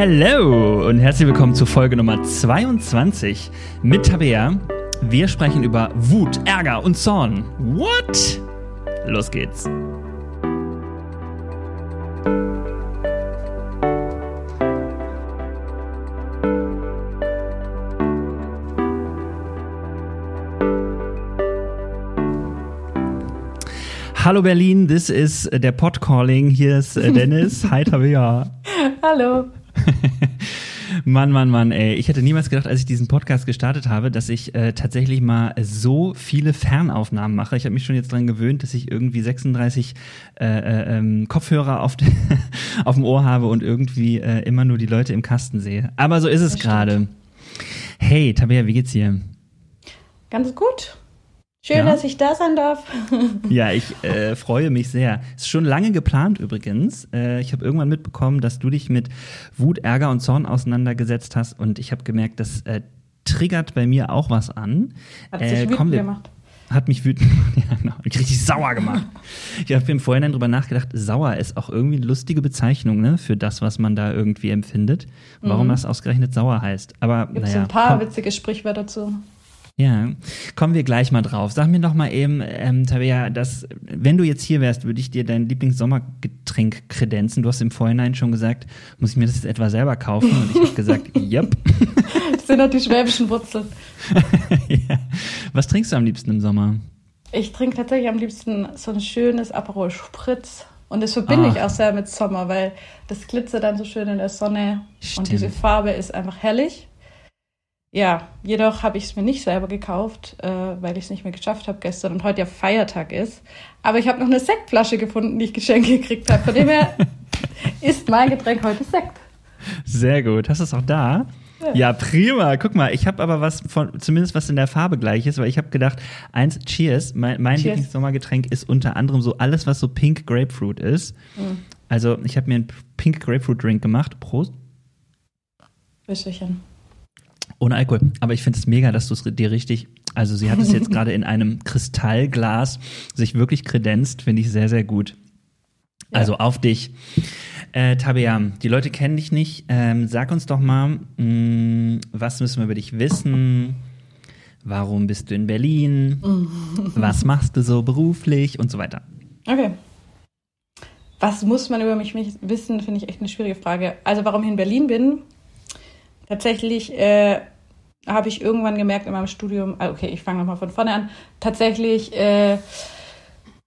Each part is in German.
Hello und herzlich willkommen zu Folge Nummer 22 mit Tabea. Wir sprechen über Wut, Ärger und Zorn. What? Los geht's. Hallo Berlin, this is der Podcalling. Hier ist äh, Dennis. Hi Tabea. Hallo. Mann, Mann, Mann, ey. Ich hätte niemals gedacht, als ich diesen Podcast gestartet habe, dass ich äh, tatsächlich mal so viele Fernaufnahmen mache. Ich habe mich schon jetzt dran gewöhnt, dass ich irgendwie 36 äh, äh, ähm, Kopfhörer auf, auf dem Ohr habe und irgendwie äh, immer nur die Leute im Kasten sehe. Aber so ist es gerade. Hey, Tabea, wie geht's dir? Ganz gut. Schön, Ja? dass ich da sein darf. Ja, ich äh, freue mich sehr. Ist schon lange geplant übrigens. Äh, ich habe irgendwann mitbekommen, dass du dich mit Wut, Ärger und Zorn auseinandergesetzt hast und ich habe gemerkt, das äh, triggert bei mir auch was an. Hat Äh, sich wütend komm, wir- gemacht. Hat mich wütend gemacht. Ja, genau. Mich richtig sauer gemacht. Ich habe im Vorhinein drüber nachgedacht, sauer ist auch irgendwie eine lustige Bezeichnung ne, für das, was man da irgendwie empfindet. Warum das ausgerechnet sauer heißt. Aber Gibt es naja, ein paar komm, witzige Sprichwörter zu. Ja, kommen wir gleich mal drauf. Sag mir doch mal eben, ähm, Tabea, dass, wenn du jetzt hier wärst, würde ich dir dein Lieblingssommergetränk kredenzen. Du hast im Vorhinein schon gesagt, muss ich mir das jetzt etwa selber kaufen? Und ich habe gesagt, yep. Das sind doch die schwäbischen Wurzeln. ja. Was trinkst du am liebsten im Sommer? Ich trinke tatsächlich am liebsten so ein schönes Aperol Spritz. Und das verbinde Ach. ich auch sehr mit Sommer, weil das glitzert dann so schön in der Sonne. Stimmt. Und diese Farbe ist einfach herrlich. Ja, jedoch habe ich es mir nicht selber gekauft, äh, weil ich es nicht mehr geschafft habe gestern und heute ja Feiertag ist. Aber ich habe noch eine Sektflasche gefunden, die ich geschenkt gekriegt habe. Von dem her ist mein Getränk heute Sekt. Sehr gut. Hast du es auch da? Ja. Ja, prima. Guck mal, ich habe aber was von, zumindest was in der Farbe gleich ist, weil ich habe gedacht, eins, Cheers, mein, mein. Lieblingssommergetränk ist unter anderem so alles, was so Pink Grapefruit ist. Mhm. Also ich habe mir einen Pink Grapefruit Drink gemacht. Prost. Wäscherchen. Ohne Alkohol. Aber ich finde es mega, dass du es dir richtig, also sie hat es jetzt gerade in einem Kristallglas sich wirklich kredenzt, finde ich sehr, sehr gut. Ja. Also auf dich. Äh, Tabea, die Leute kennen dich nicht. Ähm, sag uns doch mal, mh, was müssen wir über dich wissen? Warum bist du in Berlin? was machst du so beruflich und so weiter? Okay. Was muss man über mich mich wissen, finde ich echt eine schwierige Frage. Also warum ich in Berlin bin, tatsächlich äh, habe ich irgendwann gemerkt in meinem Studium, ah, okay, ich fange nochmal von vorne an, tatsächlich äh,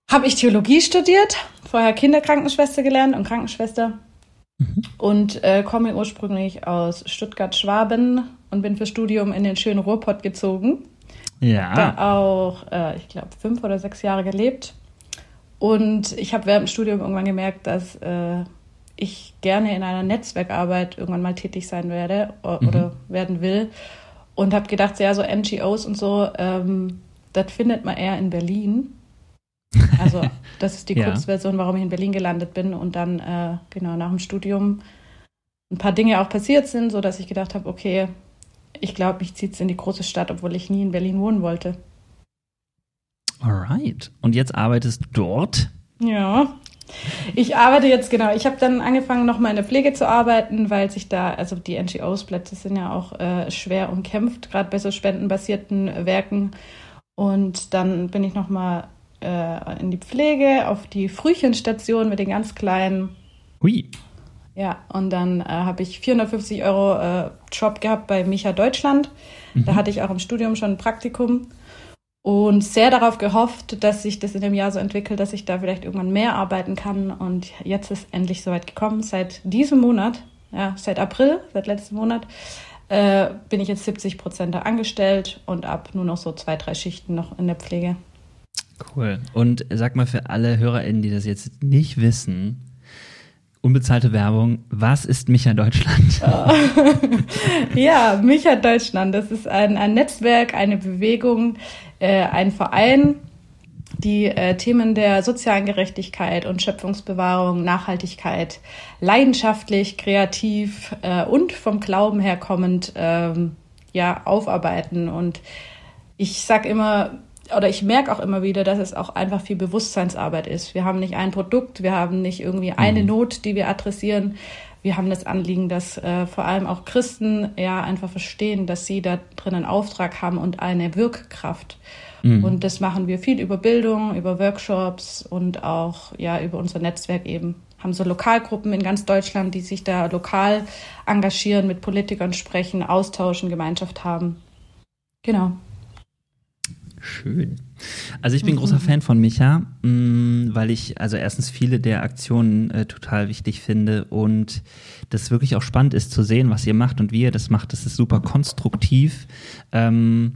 habe ich Theologie studiert, vorher Kinderkrankenschwester gelernt und Krankenschwester und äh, komme ursprünglich aus Stuttgart-Schwaben und bin für Studium in den schönen Ruhrpott gezogen Ja. da auch, äh, ich glaube, fünf oder sechs Jahre gelebt. Und ich habe während dem Studium irgendwann gemerkt, dass äh, ich gerne in einer Netzwerkarbeit irgendwann mal tätig sein werde oder werden will. Und habe gedacht, ja, so NGOs und so, ähm, das findet man eher in Berlin. Also das ist die Ja. Kurzversion, warum ich in Berlin gelandet bin. Und dann, äh, genau, nach dem Studium ein paar Dinge auch passiert sind, so dass ich gedacht habe, okay, ich glaube, mich zieht es in die große Stadt, obwohl ich nie in Berlin wohnen wollte. Alright. Und jetzt arbeitest du dort? Ja. Ich arbeite jetzt, genau. Ich habe dann angefangen, nochmal in der Pflege zu arbeiten, weil sich da, also die NGOs-Plätze sind ja auch äh, schwer umkämpft, gerade bei so spendenbasierten Werken. Und dann bin ich nochmal äh, in die Pflege, auf die Frühchenstation mit den ganz kleinen. Hui. Ja, und dann äh, habe ich 450 Euro äh, Job gehabt bei Micha Deutschland. Da hatte ich auch im Studium schon ein Praktikum und sehr darauf gehofft, dass sich das in dem Jahr so entwickelt, dass ich da vielleicht irgendwann mehr arbeiten kann. Und jetzt ist endlich soweit gekommen. Seit diesem Monat, ja, seit April, seit letztem Monat, äh, bin ich jetzt 70 Prozent da angestellt und ab nur noch so zwei, drei Schichten noch in der Pflege. Cool. Und sag mal für alle HörerInnen, die das jetzt nicht wissen, unbezahlte Werbung, was ist Micha Deutschland? Ja, Micha Deutschland, das ist ein, ein Netzwerk, eine Bewegung, äh, ein Verein, die äh, Themen der sozialen Gerechtigkeit und Schöpfungsbewahrung, Nachhaltigkeit leidenschaftlich, kreativ äh, und vom Glauben her kommend ähm, ja, aufarbeiten. Und ich sag immer, oder ich merke auch immer wieder, dass es auch einfach viel Bewusstseinsarbeit ist. Wir haben nicht ein Produkt, wir haben nicht irgendwie eine Not, die wir adressieren, wir haben das Anliegen, dass äh, vor allem auch Christen ja einfach verstehen, dass sie da drin einen Auftrag haben und eine Wirkkraft. Mhm. Und das machen wir viel über Bildung, über Workshops und auch ja über unser Netzwerk eben. Haben so Lokalgruppen in ganz Deutschland, die sich da lokal engagieren, mit Politikern sprechen, austauschen, Gemeinschaft haben. Genau. Schön. Also ich bin mhm. großer Fan von Micha, mm, weil ich also erstens viele der Aktionen äh, total wichtig finde und das wirklich auch spannend ist zu sehen, was ihr macht und wie ihr das macht. Das ist super konstruktiv. Ähm,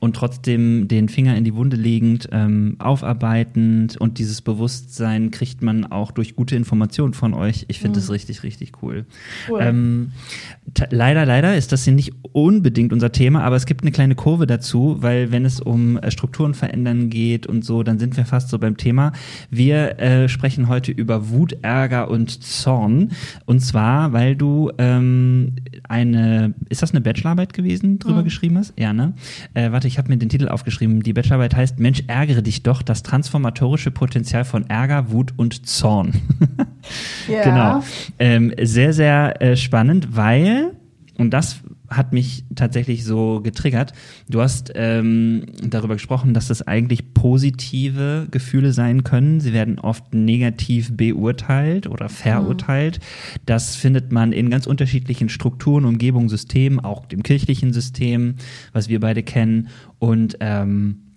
und trotzdem den Finger in die Wunde legend, ähm, aufarbeitend und dieses Bewusstsein kriegt man auch durch gute Informationen von euch. Ich finde mhm. das richtig, richtig cool. cool. Ähm, leider, leider ist das hier nicht unbedingt unser Thema, aber es gibt eine kleine Kurve dazu, weil wenn es um äh, Strukturen verändern geht und so, dann sind wir fast so beim Thema. Wir äh, sprechen heute über Wut, Ärger und Zorn. Und zwar, weil du ähm, eine, ist das eine Bachelorarbeit gewesen, drüber mhm. geschrieben hast? Ja, ne? Äh, warte, ich habe mir den Titel aufgeschrieben. Die Bachelorarbeit heißt Mensch, ärgere dich doch, das transformatorische Potenzial von Ärger, Wut und Zorn. ja. Genau. Ähm, sehr, sehr äh, spannend, weil, und das hat mich tatsächlich so getriggert. Du hast ähm, darüber gesprochen, dass das eigentlich positive Gefühle sein können. Sie werden oft negativ beurteilt oder verurteilt. Mhm. Das findet man in ganz unterschiedlichen Strukturen, Umgebungen, Systemen, auch dem kirchlichen System, was wir beide kennen. Und ähm,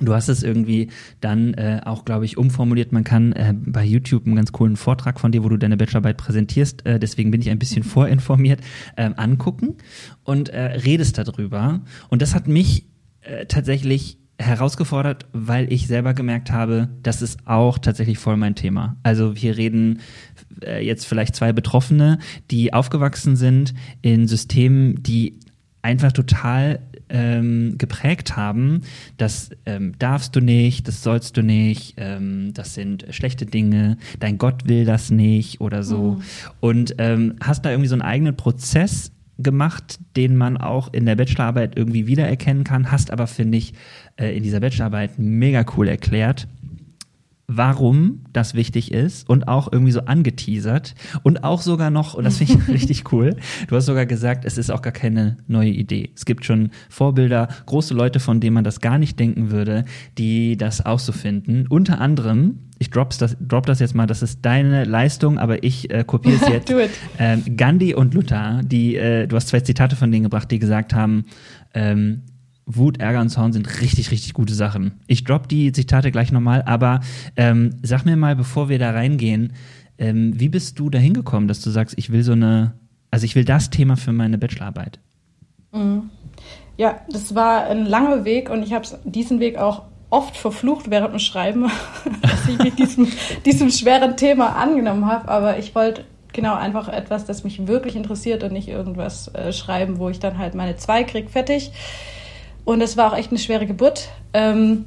Du hast es irgendwie dann äh, auch, glaube ich, umformuliert. Man kann äh, bei YouTube einen ganz coolen Vortrag von dir, wo du deine Bachelorarbeit präsentierst, äh, deswegen bin ich ein bisschen vorinformiert, äh, angucken und äh, redest darüber. Und das hat mich äh, tatsächlich herausgefordert, weil ich selber gemerkt habe, das ist auch tatsächlich voll mein Thema. Also wir reden äh, jetzt vielleicht zwei Betroffene, die aufgewachsen sind in Systemen, die einfach total ähm, geprägt haben, das ähm, darfst du nicht, das sollst du nicht, ähm, das sind schlechte Dinge, dein Gott will das nicht oder so. Mhm. Und ähm, hast da irgendwie so einen eigenen Prozess gemacht, den man auch in der Bachelorarbeit irgendwie wiedererkennen kann, hast aber, finde ich, äh, in dieser Bachelorarbeit mega cool erklärt warum das wichtig ist und auch irgendwie so angeteasert und auch sogar noch, und das finde ich richtig cool, du hast sogar gesagt, es ist auch gar keine neue Idee. Es gibt schon Vorbilder, große Leute, von denen man das gar nicht denken würde, die das auch so finden. Unter anderem, ich drop's das, drop das jetzt mal, das ist deine Leistung, aber ich äh, kopiere es jetzt. ähm, Gandhi und Luther, die, äh, du hast zwei Zitate von denen gebracht, die gesagt haben, ähm, Wut, Ärger und Zorn sind richtig, richtig gute Sachen. Ich drop die Zitate gleich nochmal, aber ähm, sag mir mal, bevor wir da reingehen, ähm, wie bist du da hingekommen, dass du sagst, ich will so eine, also ich will das Thema für meine Bachelorarbeit? Mhm. Ja, das war ein langer Weg und ich habe diesen Weg auch oft verflucht während dem Schreiben, dass ich mich diesem, diesem schweren Thema angenommen habe, aber ich wollte genau einfach etwas, das mich wirklich interessiert und nicht irgendwas äh, schreiben, wo ich dann halt meine zwei krieg fertig. Und es war auch echt eine schwere Geburt. Ähm,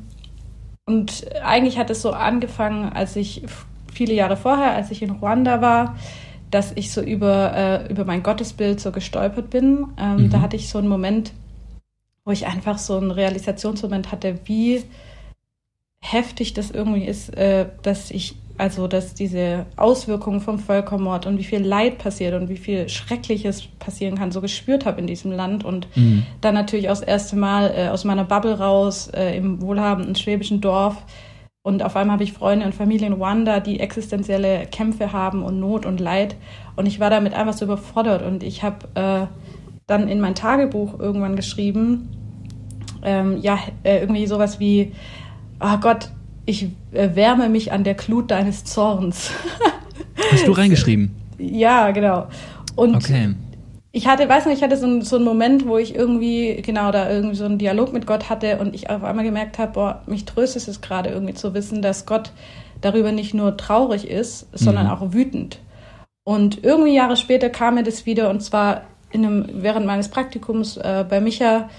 und eigentlich hat es so angefangen, als ich viele Jahre vorher, als ich in Ruanda war, dass ich so über, äh, über mein Gottesbild so gestolpert bin. Ähm, mhm. Da hatte ich so einen Moment, wo ich einfach so einen Realisationsmoment hatte, wie heftig das irgendwie ist, äh, dass ich also, dass diese Auswirkungen vom Völkermord und wie viel Leid passiert und wie viel Schreckliches passieren kann, so gespürt habe in diesem Land. Und mhm. dann natürlich auch das erste Mal äh, aus meiner Bubble raus äh, im wohlhabenden schwäbischen Dorf. Und auf einmal habe ich Freunde und Familie in Ruanda, die existenzielle Kämpfe haben und Not und Leid. Und ich war damit einfach so überfordert. Und ich habe äh, dann in mein Tagebuch irgendwann geschrieben, ähm, ja, äh, irgendwie sowas wie, oh Gott, ich äh, wärme mich an der Glut deines Zorns. Hast du reingeschrieben? ja, genau. Und okay. ich hatte, weiß nicht, ich hatte so, so einen Moment, wo ich irgendwie, genau, da irgendwie so einen Dialog mit Gott hatte und ich auf einmal gemerkt habe, boah, mich tröstet es gerade irgendwie zu wissen, dass Gott darüber nicht nur traurig ist, sondern mhm. auch wütend. Und irgendwie Jahre später kam mir das wieder und zwar in einem, während meines Praktikums äh, bei Micha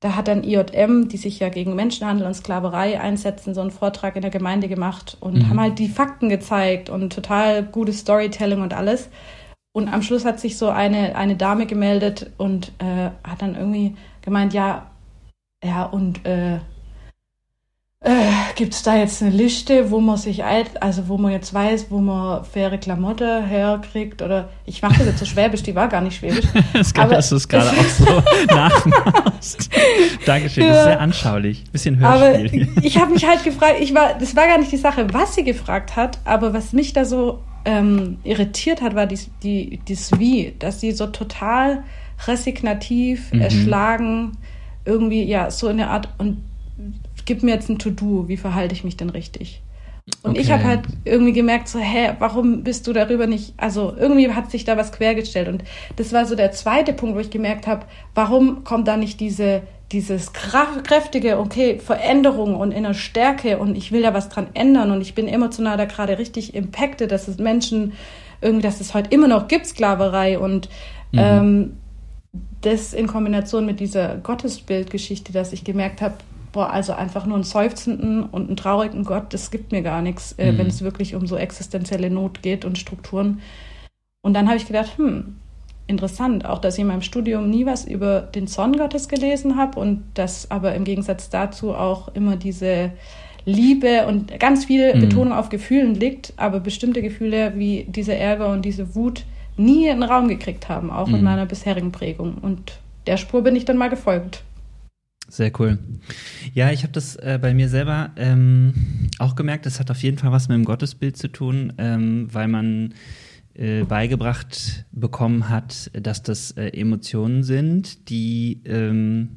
da hat dann IJM, die sich ja gegen Menschenhandel und Sklaverei einsetzen, so einen Vortrag in der Gemeinde gemacht und mhm. haben halt die Fakten gezeigt und total gutes Storytelling und alles. Und am Schluss hat sich so eine, eine Dame gemeldet und äh, hat dann irgendwie gemeint, ja, ja, und äh, äh, gibt es da jetzt eine Liste, wo man sich, also wo man jetzt weiß, wo man faire Klamotte herkriegt? Oder ich mache das jetzt so schwäbisch, die war gar nicht schwäbisch. Es ist geil, dass du es gerade auch so nachmachst. Dankeschön, das ist sehr anschaulich. Bisschen Hörspiel. Aber ich habe mich halt gefragt, ich war, das war gar nicht die Sache, was sie gefragt hat, aber was mich da so ähm, irritiert hat, war dies, die, dies Wie, dass sie so total resignativ, mhm. erschlagen, irgendwie, ja, so in der Art, und gib mir jetzt ein To-Do, wie verhalte ich mich denn richtig? Und okay. ich habe halt irgendwie gemerkt, so, hä, warum bist du darüber nicht, also irgendwie hat sich da was quergestellt. Und das war so der zweite Punkt, wo ich gemerkt habe, warum kommt da nicht diese, dieses kräftige, okay, Veränderung und inner Stärke und ich will da was dran ändern und ich bin emotional da gerade richtig impacted, dass es Menschen irgendwie, dass es heute immer noch gibt, Sklaverei und mhm. ähm, das in Kombination mit dieser Gottesbildgeschichte, dass ich gemerkt habe, boah, also einfach nur einen seufzenden und einen traurigen Gott, das gibt mir gar nichts, äh, mhm. wenn es wirklich um so existenzielle Not geht und Strukturen. Und dann habe ich gedacht, hm, interessant, auch dass ich in meinem Studium nie was über den Zorn Gottes gelesen habe und dass aber im Gegensatz dazu auch immer diese Liebe und ganz viel mhm. Betonung auf Gefühlen liegt, aber bestimmte Gefühle wie diese Ärger und diese Wut nie einen Raum gekriegt haben, auch mhm. in meiner bisherigen Prägung. Und der Spur bin ich dann mal gefolgt. Sehr cool. Ja, ich habe das äh, bei mir selber ähm, auch gemerkt. Das hat auf jeden Fall was mit dem Gottesbild zu tun, ähm, weil man äh, beigebracht bekommen hat, dass das äh, Emotionen sind, die ähm,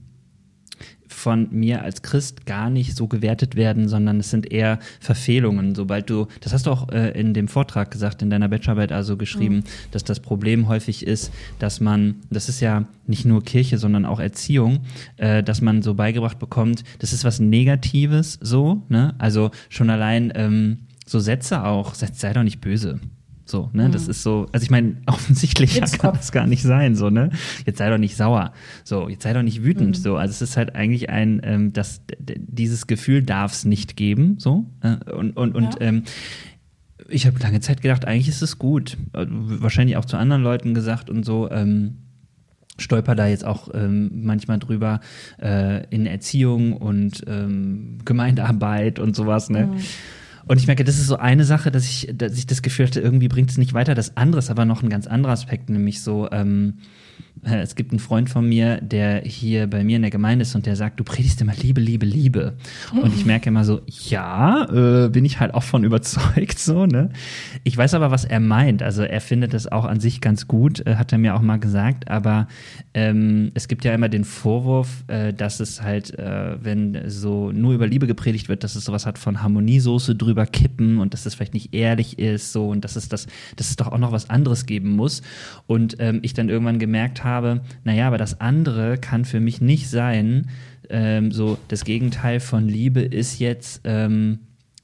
von mir als Christ gar nicht so gewertet werden, sondern es sind eher Verfehlungen. Sobald du, das hast du auch äh, in dem Vortrag gesagt, in deiner Bachelorarbeit also geschrieben, mhm. dass das Problem häufig ist, dass man, das ist ja nicht nur Kirche, sondern auch Erziehung, äh, dass man so beigebracht bekommt, das ist was Negatives so, ne? Also schon allein ähm, so Sätze auch, sei doch nicht böse. So, ne? Mhm. Das ist so, also ich meine, offensichtlich kann das gar nicht sein, so, ne? Jetzt sei doch nicht sauer. So, jetzt sei doch nicht wütend. Mhm. So, also es ist halt eigentlich ein, ähm, das, dieses Gefühl darf es nicht geben, so. Ne? Und, und, und ja. ähm, ich habe lange Zeit gedacht, eigentlich ist es gut. Äh, wahrscheinlich auch zu anderen Leuten gesagt und so, ähm, stolper da jetzt auch ähm, manchmal drüber äh, in Erziehung und ähm, Gemeindearbeit und sowas, ne? Mhm. Und ich merke, das ist so eine Sache, dass ich, dass ich das Gefühl hatte, irgendwie bringt es nicht weiter. Das andere ist aber noch ein ganz anderer Aspekt, nämlich so, ähm, äh, es gibt einen Freund von mir, der hier bei mir in der Gemeinde ist und der sagt, du predigst immer Liebe, Liebe, Liebe. Und ich merke immer so, ja, äh, bin ich halt auch von überzeugt, so, ne? Ich weiß aber, was er meint. Also er findet es auch an sich ganz gut, äh, hat er mir auch mal gesagt. Aber ähm, es gibt ja immer den Vorwurf, äh, dass es halt, äh, wenn so nur über Liebe gepredigt wird, dass es sowas hat von Harmoniesoße drüber kippen und dass es vielleicht nicht ehrlich ist, so und dass es das, dass es doch auch noch was anderes geben muss. Und ähm, ich dann irgendwann gemerkt habe, naja, aber das andere kann für mich nicht sein. Ähm, so, das Gegenteil von Liebe ist jetzt, ähm,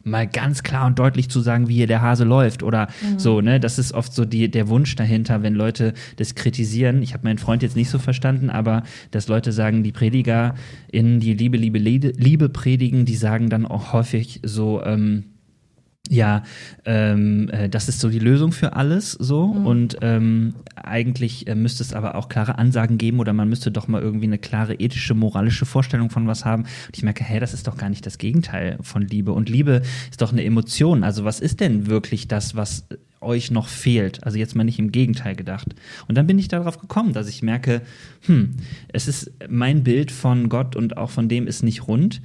mal ganz klar und deutlich zu sagen, wie hier der Hase läuft oder mhm. so, ne? Das ist oft so die, der Wunsch dahinter, wenn Leute das kritisieren. Ich habe meinen Freund jetzt nicht so verstanden, aber dass Leute sagen, die Prediger in die Liebe, Liebe, Liebe predigen, die sagen dann auch häufig so, ähm, ja, ähm, äh, das ist so die Lösung für alles so mhm. und ähm, eigentlich äh, müsste es aber auch klare Ansagen geben oder man müsste doch mal irgendwie eine klare ethische, moralische Vorstellung von was haben. Und ich merke, hä, das ist doch gar nicht das Gegenteil von Liebe und Liebe ist doch eine Emotion. Also was ist denn wirklich das, was euch noch fehlt? Also jetzt mal nicht im Gegenteil gedacht. Und dann bin ich darauf gekommen, dass ich merke, hm, es ist mein Bild von Gott und auch von dem ist nicht rund.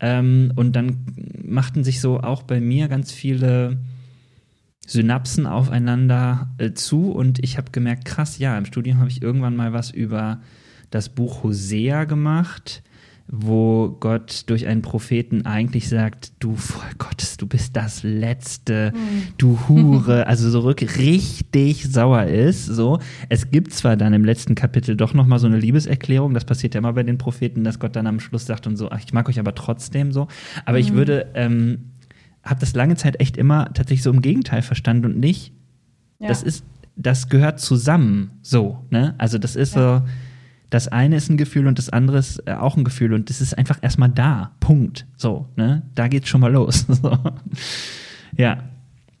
Ähm, und dann machten sich so auch bei mir ganz viele Synapsen aufeinander äh, zu. Und ich habe gemerkt, krass, ja, im Studium habe ich irgendwann mal was über das Buch Hosea gemacht wo Gott durch einen Propheten eigentlich sagt, du Volk Gottes, du bist das Letzte, mhm. du Hure, also so richtig sauer ist. So, es gibt zwar dann im letzten Kapitel doch noch mal so eine Liebeserklärung, das passiert ja immer bei den Propheten, dass Gott dann am Schluss sagt und so, ach, ich mag euch aber trotzdem so. Aber mhm. ich würde, ähm, habe das lange Zeit echt immer tatsächlich so im Gegenteil verstanden und nicht. Ja. Das ist, das gehört zusammen, so, ne? Also das ist ja. so das eine ist ein Gefühl und das andere ist äh, auch ein Gefühl und das ist einfach erstmal da. Punkt. So, ne? Da geht's schon mal los. so. Ja.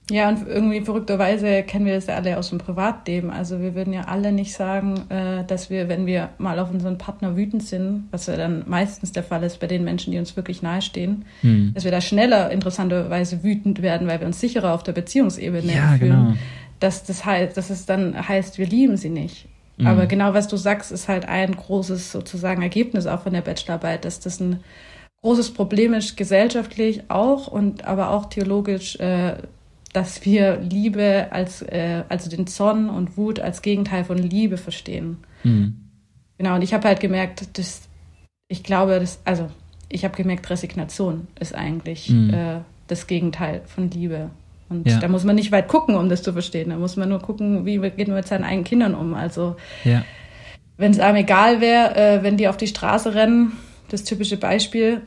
Ja, und irgendwie verrückterweise kennen wir das ja alle aus dem Privatleben. Also wir würden ja alle nicht sagen, äh, dass wir, wenn wir mal auf unseren Partner wütend sind, was ja dann meistens der Fall ist bei den Menschen, die uns wirklich nahestehen, hm. dass wir da schneller interessanterweise wütend werden, weil wir uns sicherer auf der Beziehungsebene ja, fühlen. Genau. Dass das heißt, dass es dann heißt, wir lieben sie nicht. Mhm. Aber genau was du sagst, ist halt ein großes sozusagen Ergebnis auch von der Bachelorarbeit, dass das ein großes Problem ist, gesellschaftlich auch und aber auch theologisch, äh, dass wir Liebe als, äh, also den Zorn und Wut als Gegenteil von Liebe verstehen. Mhm. Genau, und ich habe halt gemerkt, dass ich glaube, dass, also ich habe gemerkt, Resignation ist eigentlich mhm. äh, das Gegenteil von Liebe. Und ja. da muss man nicht weit gucken, um das zu verstehen. Da muss man nur gucken, wie geht man mit seinen eigenen Kindern um. Also ja. wenn es einem egal wäre, äh, wenn die auf die Straße rennen, das typische Beispiel,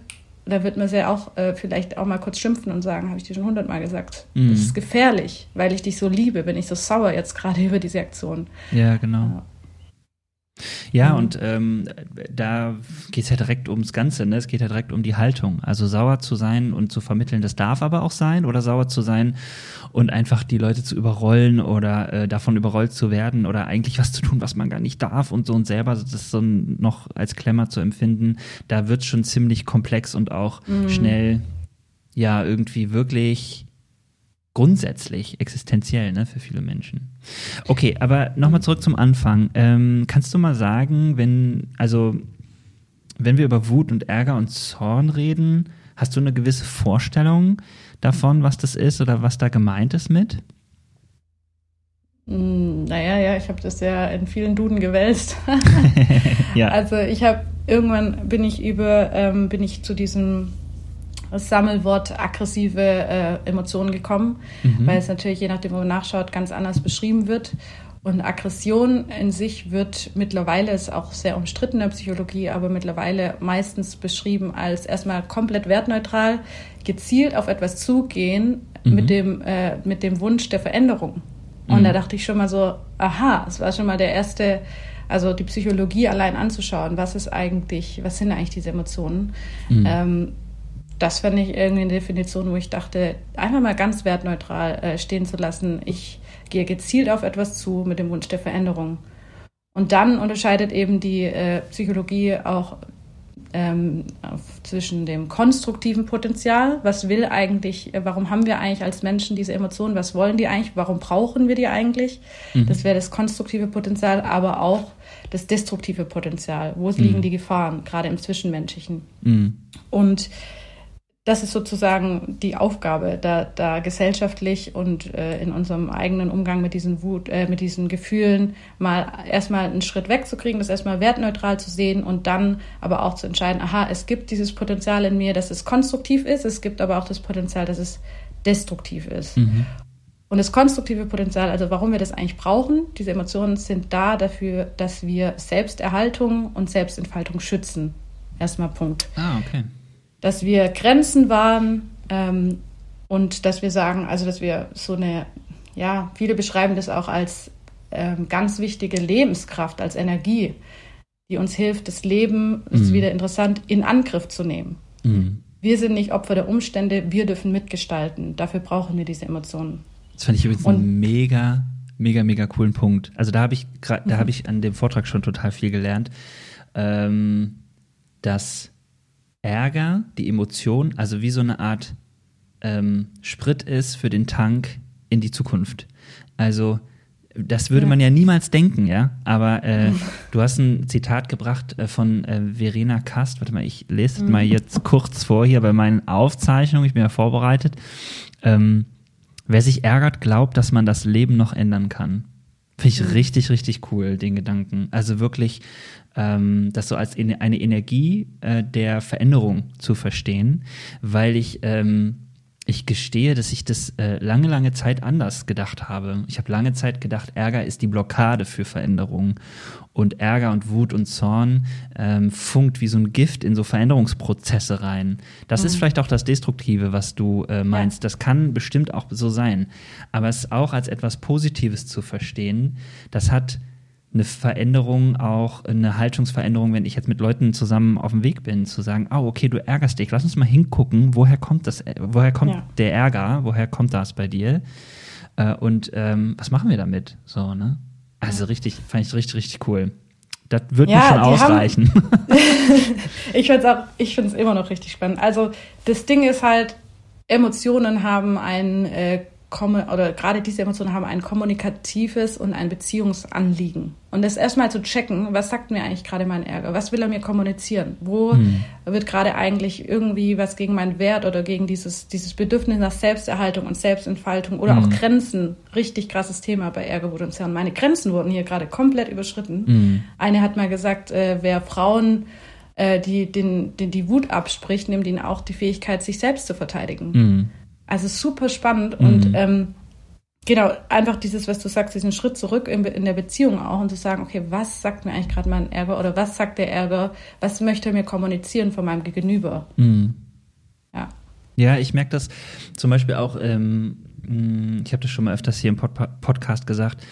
da wird man sehr auch äh, vielleicht auch mal kurz schimpfen und sagen, habe ich dir schon hundertmal gesagt. Mhm. Das ist gefährlich, weil ich dich so liebe, bin ich so sauer jetzt gerade über diese Aktion. Ja, genau. Ja. Ja, mhm. und ähm, da geht es ja direkt ums Ganze, ne? Es geht ja direkt um die Haltung. Also sauer zu sein und zu vermitteln, das darf aber auch sein, oder sauer zu sein und einfach die Leute zu überrollen oder äh, davon überrollt zu werden oder eigentlich was zu tun, was man gar nicht darf und so und selber das so noch als Klemmer zu empfinden, da wird schon ziemlich komplex und auch mhm. schnell ja irgendwie wirklich grundsätzlich existenziell ne, für viele Menschen. Okay, aber nochmal zurück zum Anfang. Ähm, kannst du mal sagen, wenn, also, wenn wir über Wut und Ärger und Zorn reden, hast du eine gewisse Vorstellung davon, was das ist oder was da gemeint ist mit? Hm, naja, ja, ich habe das ja in vielen Duden gewälzt. ja. Also ich habe irgendwann bin ich über, ähm, bin ich zu diesem das Sammelwort aggressive äh, Emotionen gekommen, mhm. weil es natürlich, je nachdem, wo man nachschaut, ganz anders beschrieben wird. Und Aggression in sich wird mittlerweile, ist auch sehr umstritten in der Psychologie, aber mittlerweile meistens beschrieben als erstmal komplett wertneutral, gezielt auf etwas zugehen mhm. mit, dem, äh, mit dem Wunsch der Veränderung. Und mhm. da dachte ich schon mal so, aha, es war schon mal der erste, also die Psychologie allein anzuschauen, was ist eigentlich, was sind eigentlich diese Emotionen? Mhm. Ähm, das fand ich irgendwie eine Definition, wo ich dachte, einfach mal ganz wertneutral äh, stehen zu lassen. Ich gehe gezielt auf etwas zu mit dem Wunsch der Veränderung. Und dann unterscheidet eben die äh, Psychologie auch ähm, zwischen dem konstruktiven Potenzial, was will eigentlich, äh, warum haben wir eigentlich als Menschen diese Emotionen, was wollen die eigentlich, warum brauchen wir die eigentlich? Mhm. Das wäre das konstruktive Potenzial, aber auch das destruktive Potenzial. Wo mhm. liegen die Gefahren, gerade im Zwischenmenschlichen? Mhm. Und das ist sozusagen die Aufgabe, da, da gesellschaftlich und äh, in unserem eigenen Umgang mit diesen Wut, äh, mit diesen Gefühlen mal erstmal einen Schritt wegzukriegen, das erstmal wertneutral zu sehen und dann aber auch zu entscheiden, aha, es gibt dieses Potenzial in mir, dass es konstruktiv ist, es gibt aber auch das Potenzial, dass es destruktiv ist. Mhm. Und das konstruktive Potenzial, also warum wir das eigentlich brauchen, diese Emotionen sind da dafür, dass wir Selbsterhaltung und Selbstentfaltung schützen. Erstmal Punkt. Ah, okay dass wir Grenzen wahren ähm, und dass wir sagen, also dass wir so eine, ja, viele beschreiben das auch als ähm, ganz wichtige Lebenskraft, als Energie, die uns hilft, das Leben, das ist mhm. wieder interessant, in Angriff zu nehmen. Mhm. Wir sind nicht Opfer der Umstände, wir dürfen mitgestalten. Dafür brauchen wir diese Emotionen. Das fand ich übrigens und, einen mega, mega, mega coolen Punkt. Also da habe ich, da mhm. habe ich an dem Vortrag schon total viel gelernt, ähm, dass Ärger, die Emotion, also wie so eine Art ähm, Sprit ist für den Tank in die Zukunft. Also das würde ja. man ja niemals denken, ja. Aber äh, du hast ein Zitat gebracht äh, von äh, Verena Kast. Warte mal, ich lese mhm. mal jetzt kurz vor hier bei meinen Aufzeichnungen. Ich bin ja vorbereitet. Ähm, wer sich ärgert, glaubt, dass man das Leben noch ändern kann. Finde ich mhm. richtig, richtig cool, den Gedanken. Also wirklich ähm, das so als eine Energie äh, der Veränderung zu verstehen, weil ich ähm, ich gestehe, dass ich das äh, lange, lange Zeit anders gedacht habe. Ich habe lange Zeit gedacht, Ärger ist die Blockade für Veränderung. Und Ärger und Wut und Zorn ähm, funkt wie so ein Gift in so Veränderungsprozesse rein. Das mhm. ist vielleicht auch das Destruktive, was du äh, meinst. Ja. Das kann bestimmt auch so sein. Aber es auch als etwas Positives zu verstehen, das hat eine Veränderung, auch eine Haltungsveränderung, wenn ich jetzt mit Leuten zusammen auf dem Weg bin, zu sagen, oh, okay, du ärgerst dich, lass uns mal hingucken, woher kommt das, woher kommt ja. der Ärger, woher kommt das bei dir? Äh, und ähm, was machen wir damit? So, ne? Also richtig, fand ich richtig, richtig cool. Das wird ja, mir schon ausreichen. ich finde es immer noch richtig spannend. Also das Ding ist halt, Emotionen haben ein äh, oder gerade diese Emotionen haben ein kommunikatives und ein Beziehungsanliegen. Und das erstmal zu checken, was sagt mir eigentlich gerade mein Ärger? Was will er mir kommunizieren? Wo hm. wird gerade eigentlich irgendwie was gegen meinen Wert oder gegen dieses, dieses Bedürfnis nach Selbsterhaltung und Selbstentfaltung oder hm. auch Grenzen? Richtig krasses Thema bei Ärger, Wut und Zorn. Meine Grenzen wurden hier gerade komplett überschritten. Hm. Eine hat mal gesagt, äh, wer Frauen äh, die, den, den, die Wut abspricht, nimmt ihnen auch die Fähigkeit, sich selbst zu verteidigen. Also super spannend mhm. und ähm, genau, einfach dieses, was du sagst, diesen Schritt zurück in, in der Beziehung auch und zu sagen, okay, was sagt mir eigentlich gerade mein Ärger oder was sagt der Ärger, was möchte er mir kommunizieren von meinem Gegenüber? Mhm. Ja. Ja, ich merke das zum Beispiel auch, ähm, ich habe das schon mal öfters hier im Pod Podcast gesagt,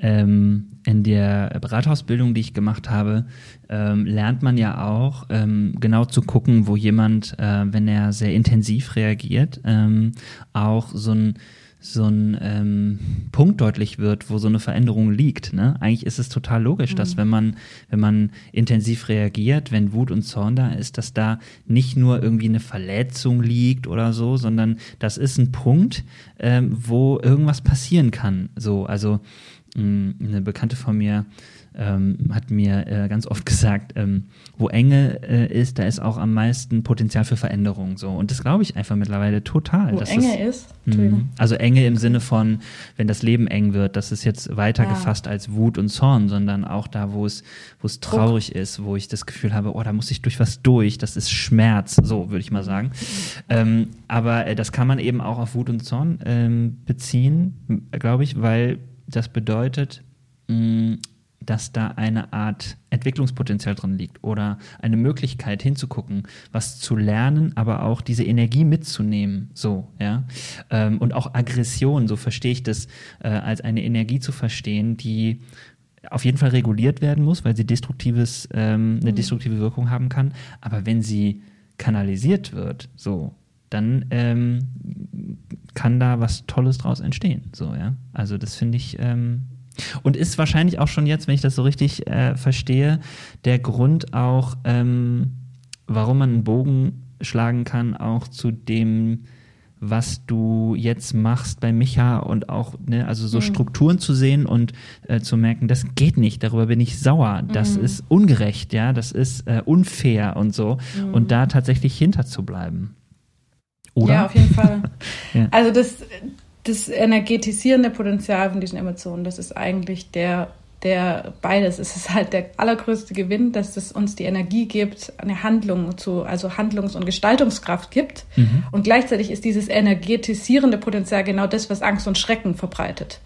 ähm, in der Beraterausbildung, die ich gemacht habe, ähm, lernt man ja auch ähm, genau zu gucken, wo jemand, äh, wenn er sehr intensiv reagiert, ähm, auch so ein so ein ähm, Punkt deutlich wird, wo so eine Veränderung liegt. Ne? Eigentlich ist es total logisch, mhm. dass wenn man, wenn man intensiv reagiert, wenn Wut und Zorn da ist, dass da nicht nur irgendwie eine Verletzung liegt oder so, sondern das ist ein Punkt, ähm, wo irgendwas passieren kann. So, also eine Bekannte von mir ähm, hat mir äh, ganz oft gesagt, ähm, wo Enge äh, ist, da ist auch am meisten Potenzial für Veränderung. So. Und das glaube ich einfach mittlerweile total. Wo Enge das, ist? Mh, also Enge im Sinne von, wenn das Leben eng wird, das ist jetzt weiter ja. gefasst als Wut und Zorn, sondern auch da, wo es, wo es traurig Druck. ist, wo ich das Gefühl habe, oh, da muss ich durch was durch, das ist Schmerz, so würde ich mal sagen. Ähm, aber äh, das kann man eben auch auf Wut und Zorn ähm, beziehen, glaube ich, weil das bedeutet, mm, dass da eine Art Entwicklungspotenzial drin liegt oder eine Möglichkeit hinzugucken, was zu lernen, aber auch diese Energie mitzunehmen, so, ja. Ähm, und auch Aggression, so verstehe ich das, äh, als eine Energie zu verstehen, die auf jeden Fall reguliert werden muss, weil sie destruktives, ähm, eine mhm. destruktive Wirkung haben kann. Aber wenn sie kanalisiert wird, so, dann ähm, kann da was Tolles draus entstehen. So, ja. Also das finde ich. Ähm, und ist wahrscheinlich auch schon jetzt, wenn ich das so richtig äh, verstehe, der Grund auch, ähm, warum man einen Bogen schlagen kann, auch zu dem, was du jetzt machst bei Micha und auch, ne, also so mhm. Strukturen zu sehen und äh, zu merken, das geht nicht, darüber bin ich sauer, das mhm. ist ungerecht, ja, das ist äh, unfair und so. Mhm. Und da tatsächlich hinter zu bleiben. Oder? Ja, auf jeden Fall. ja. Also das, das energetisierende Potenzial von diesen Emotionen, das ist eigentlich der, der beides. Es ist halt der allergrößte Gewinn, dass es uns die Energie gibt, eine Handlung zu, also Handlungs- und Gestaltungskraft gibt. Mhm. Und gleichzeitig ist dieses energetisierende Potenzial genau das, was Angst und Schrecken verbreitet.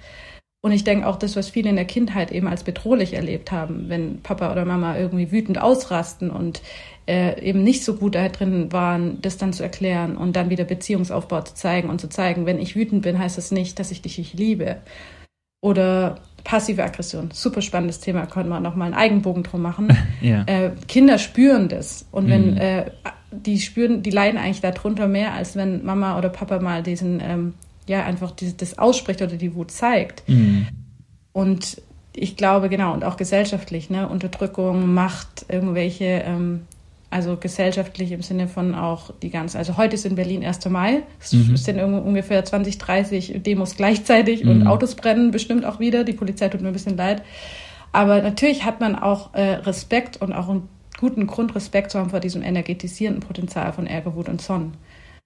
Und ich denke auch das, was viele in der Kindheit eben als bedrohlich erlebt haben, wenn Papa oder Mama irgendwie wütend ausrasten und äh, eben nicht so gut da drin waren, das dann zu erklären und dann wieder Beziehungsaufbau zu zeigen und zu zeigen, wenn ich wütend bin, heißt das nicht, dass ich dich nicht liebe. Oder passive Aggression, super spannendes Thema, können wir noch mal einen Eigenbogen drum machen. ja. äh, Kinder spüren das und wenn mhm. äh, die spüren, die leiden eigentlich darunter mehr, als wenn Mama oder Papa mal diesen ähm, ja einfach dieses, das ausspricht oder die Wut zeigt. Mhm. Und ich glaube, genau, und auch gesellschaftlich, ne, Unterdrückung, Macht, irgendwelche, ähm, also gesellschaftlich im Sinne von auch die ganze, also heute ist in Berlin 1. Mai, es mhm. sind ungefähr 20, 30 Demos gleichzeitig mhm. und Autos brennen bestimmt auch wieder, die Polizei tut mir ein bisschen leid. Aber natürlich hat man auch äh, Respekt und auch einen guten Grund, Respekt zu haben vor diesem energetisierenden Potenzial von Ärger, Wut und Sonnen.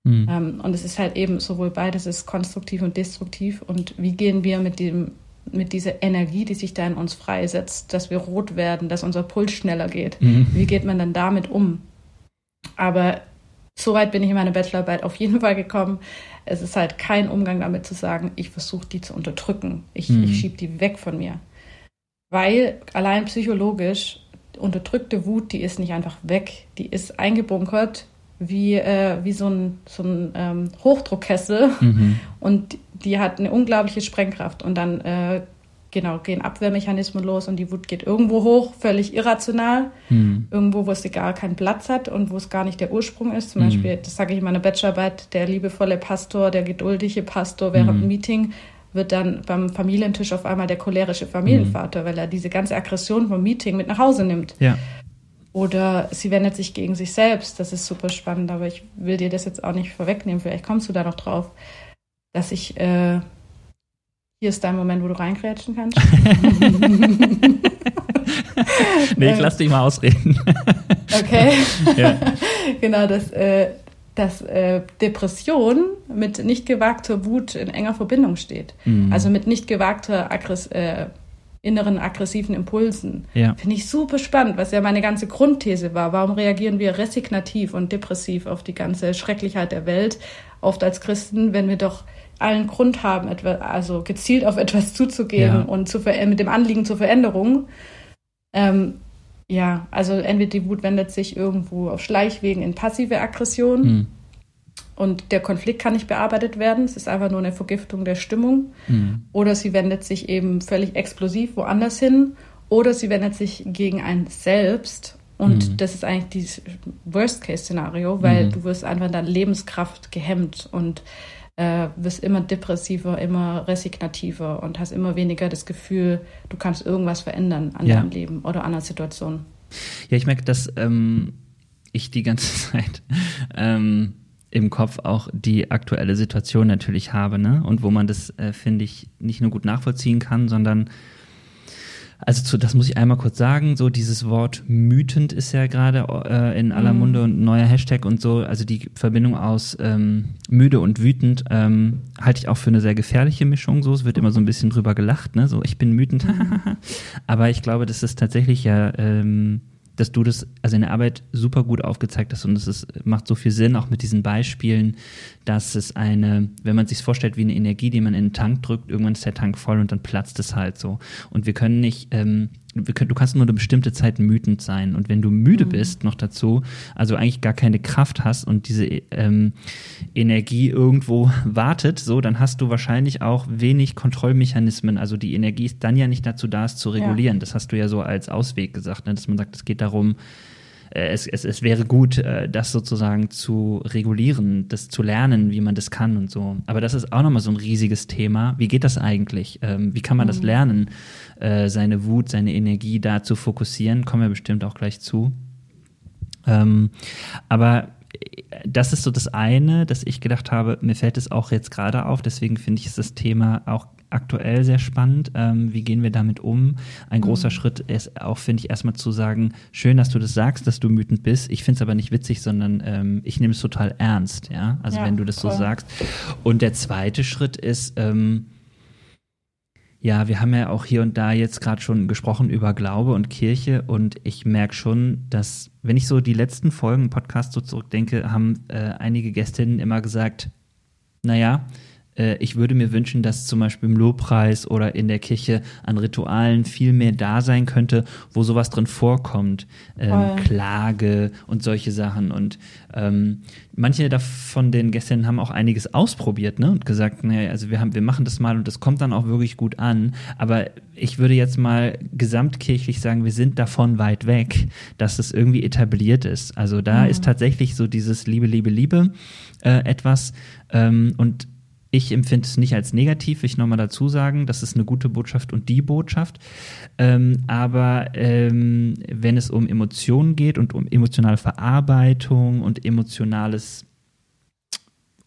Mhm. Ähm, und es ist halt eben sowohl beides ist konstruktiv und destruktiv. Und wie gehen wir mit dem mit dieser Energie, die sich da in uns freisetzt, dass wir rot werden, dass unser Puls schneller geht. Mhm. Wie geht man dann damit um? Aber so weit bin ich in meiner Bachelorarbeit auf jeden Fall gekommen. Es ist halt kein Umgang damit zu sagen, ich versuche die zu unterdrücken. Ich, mhm. ich schiebe die weg von mir. Weil allein psychologisch unterdrückte Wut, die ist nicht einfach weg. Die ist eingebunkert wie, äh, wie so ein, so ein ähm, Hochdruckkessel mhm. und die hat eine unglaubliche Sprengkraft und dann äh, genau, gehen Abwehrmechanismen los und die Wut geht irgendwo hoch, völlig irrational, Hm. irgendwo, wo es gar keinen Platz hat und wo es gar nicht der Ursprung ist. Zum Mhm. Beispiel, das sage ich in meiner Bachelorarbeit, der liebevolle Pastor, der geduldige Pastor während Mhm. Meeting wird dann beim Familientisch auf einmal der cholerische Familienvater, weil er diese ganze Aggression vom Meeting mit nach Hause nimmt. Ja. Oder sie wendet sich gegen sich selbst. Das ist super spannend, aber ich will dir das jetzt auch nicht vorwegnehmen. Vielleicht kommst du da noch drauf, dass ich. Äh, hier ist dein Moment, wo du reingrätschen kannst. nee, ich lass dich mal ausreden. Okay. ja. genau, dass, äh, dass äh, Depression mit nicht gewagter Wut in enger Verbindung steht. Mhm. Also mit nicht gewagter Aggress äh, inneren aggressiven Impulsen. Ja. Finde ich super spannend, was ja meine ganze Grundthese war. Warum reagieren wir resignativ und depressiv auf die ganze Schrecklichkeit der Welt, oft als Christen, wenn wir doch allen Grund haben, etwa, also gezielt auf etwas zuzugehen Ja. und zu mit dem Anliegen zur Veränderung. Ähm, ja, also entweder die Wut wendet sich irgendwo auf Schleichwegen in passive Aggression Mhm. und der Konflikt kann nicht bearbeitet werden. Es ist einfach nur eine Vergiftung der Stimmung. Mhm. Oder sie wendet sich eben völlig explosiv woanders hin. Oder sie wendet sich gegen ein selbst. Und Mhm. das ist eigentlich dieses Worst-Case-Szenario, weil Mhm. du wirst einfach in deiner Lebenskraft gehemmt und äh, wirst immer depressiver, immer resignativer und hast immer weniger das Gefühl, du kannst irgendwas verändern an Ja. deinem Leben oder an der Situation. Ja, ich merke, dass ähm, ich die ganze Zeit ähm, im Kopf auch die aktuelle Situation natürlich habe, ne? Und wo man das, äh, finde ich, nicht nur gut nachvollziehen kann, sondern also zu, das muss ich einmal kurz sagen, so dieses Wort mütend ist ja gerade äh, in aller Mhm. Munde und neuer Hashtag und so, also die Verbindung aus ähm, müde und wütend ähm, halte ich auch für eine sehr gefährliche Mischung. So, es wird immer so ein bisschen drüber gelacht, ne, so ich bin wütend, aber ich glaube, das ist tatsächlich ja, ähm, dass du das also in der Arbeit super gut aufgezeigt hast und es ist, macht so viel Sinn, auch mit diesen Beispielen, dass es eine, wenn man sich vorstellt wie eine Energie, die man in den Tank drückt, irgendwann ist der Tank voll und dann platzt es halt so. Und wir können nicht, ähm, du kannst nur eine bestimmte Zeit mütend sein. Und wenn du müde bist, noch dazu, also eigentlich gar keine Kraft hast und diese ähm, Energie irgendwo wartet, so, dann hast du wahrscheinlich auch wenig Kontrollmechanismen. Also die Energie ist dann ja nicht dazu da, es zu regulieren. Das hast du ja so als Ausweg gesagt, ne? dass man sagt, es geht darum, äh, es, es, es wäre gut, äh, das sozusagen zu regulieren, das zu lernen, wie man das kann und so. Aber das ist auch nochmal so ein riesiges Thema. Wie geht das eigentlich? Ähm, wie kann man das lernen, äh, seine Wut, seine Energie da zu fokussieren? Kommen wir bestimmt auch gleich zu. Ähm, aber äh, das ist so das eine, dass ich gedacht habe, mir fällt es auch jetzt gerade auf, deswegen finde ich das Thema auch aktuell sehr spannend. Ähm, wie gehen wir damit um? Ein großer Schritt ist auch, finde ich, erstmal zu sagen, schön, dass du das sagst, dass du wütend bist. Ich finde es aber nicht witzig, sondern ähm, ich nehme es total ernst, ja. Also Ja, wenn du das so voll. sagst. Und der zweite Schritt ist, ähm, ja, wir haben ja auch hier und da jetzt gerade schon gesprochen über Glaube und Kirche und ich merke schon, dass, wenn ich so die letzten Folgen Podcast so zurückdenke, haben äh, einige Gästinnen immer gesagt, naja, äh, ich würde mir wünschen, dass zum Beispiel im Lobpreis oder in der Kirche an Ritualen viel mehr da sein könnte, wo sowas drin vorkommt. Ähm, Voll. Klage und solche Sachen. Und ähm, manche davon den Gästinnen haben auch einiges ausprobiert ne? und gesagt, naja, also wir haben, wir machen das mal und das kommt dann auch wirklich gut an. Aber ich würde jetzt mal gesamtkirchlich sagen, wir sind davon weit weg, dass es irgendwie etabliert ist. Also da ist tatsächlich so dieses Liebe, Liebe, Liebe äh, etwas. Ähm, und ich empfinde es nicht als negativ, will ich nochmal dazu sagen. Das ist eine gute Botschaft und die Botschaft. Ähm, aber ähm, wenn es um Emotionen geht und um emotionale Verarbeitung und emotionales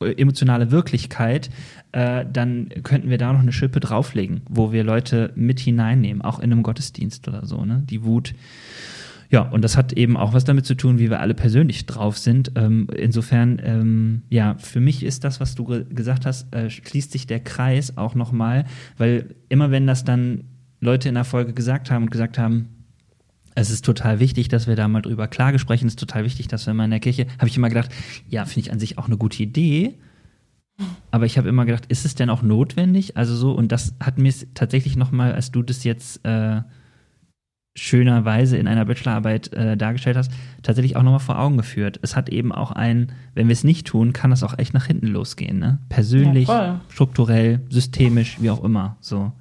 äh, emotionale Wirklichkeit, äh, dann könnten wir da noch eine Schippe drauflegen, wo wir Leute mit hineinnehmen, auch in einem Gottesdienst oder so, ne? Die Wut. Ja, und das hat eben auch was damit zu tun, wie wir alle persönlich drauf sind. Ähm, insofern, ähm, ja, für mich ist das, was du ge gesagt hast, äh, schließt sich der Kreis auch nochmal, weil immer wenn das dann Leute in der Folge gesagt haben und gesagt haben, es ist total wichtig, dass wir da mal drüber Klage sprechen, es ist total wichtig, dass wir mal in der Kirche, habe ich immer gedacht, ja, finde ich an sich auch eine gute Idee. Aber ich habe immer gedacht, ist es denn auch notwendig? Also so, und das hat mir tatsächlich nochmal, als du das jetzt äh, schönerweise in einer Bachelorarbeit äh, dargestellt hast, tatsächlich auch nochmal vor Augen geführt. Es hat eben auch ein, wenn wir es nicht tun, kann das auch echt nach hinten losgehen, ne? Persönlich, Ja, strukturell, systemisch, wie auch immer. So.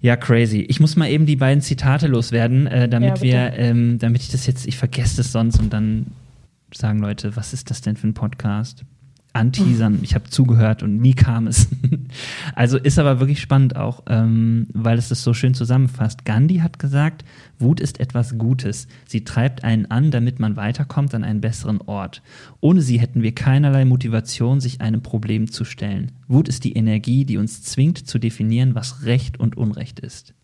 Ja, crazy. Ich muss mal eben die beiden Zitate loswerden, äh, damit ja, wir, ähm, damit ich das jetzt, ich vergesse das sonst und dann sagen Leute, was ist das denn für ein Podcast? Anteasern. Ich habe zugehört und nie kam es. also ist aber wirklich spannend auch, ähm, weil es das so schön zusammenfasst. Gandhi hat gesagt, Wut ist etwas Gutes. Sie treibt einen an, damit man weiterkommt an einen besseren Ort. Ohne sie hätten wir keinerlei Motivation, sich einem Problem zu stellen. Wut ist die Energie, die uns zwingt zu definieren, was Recht und Unrecht ist.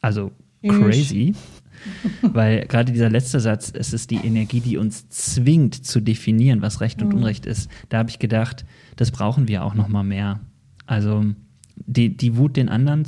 Also crazy. Weil gerade dieser letzte Satz, es ist die Energie, die uns zwingt zu definieren, was Recht und mhm. Unrecht ist. Da habe ich gedacht, das brauchen wir auch noch mal mehr. Also die, die Wut den anderen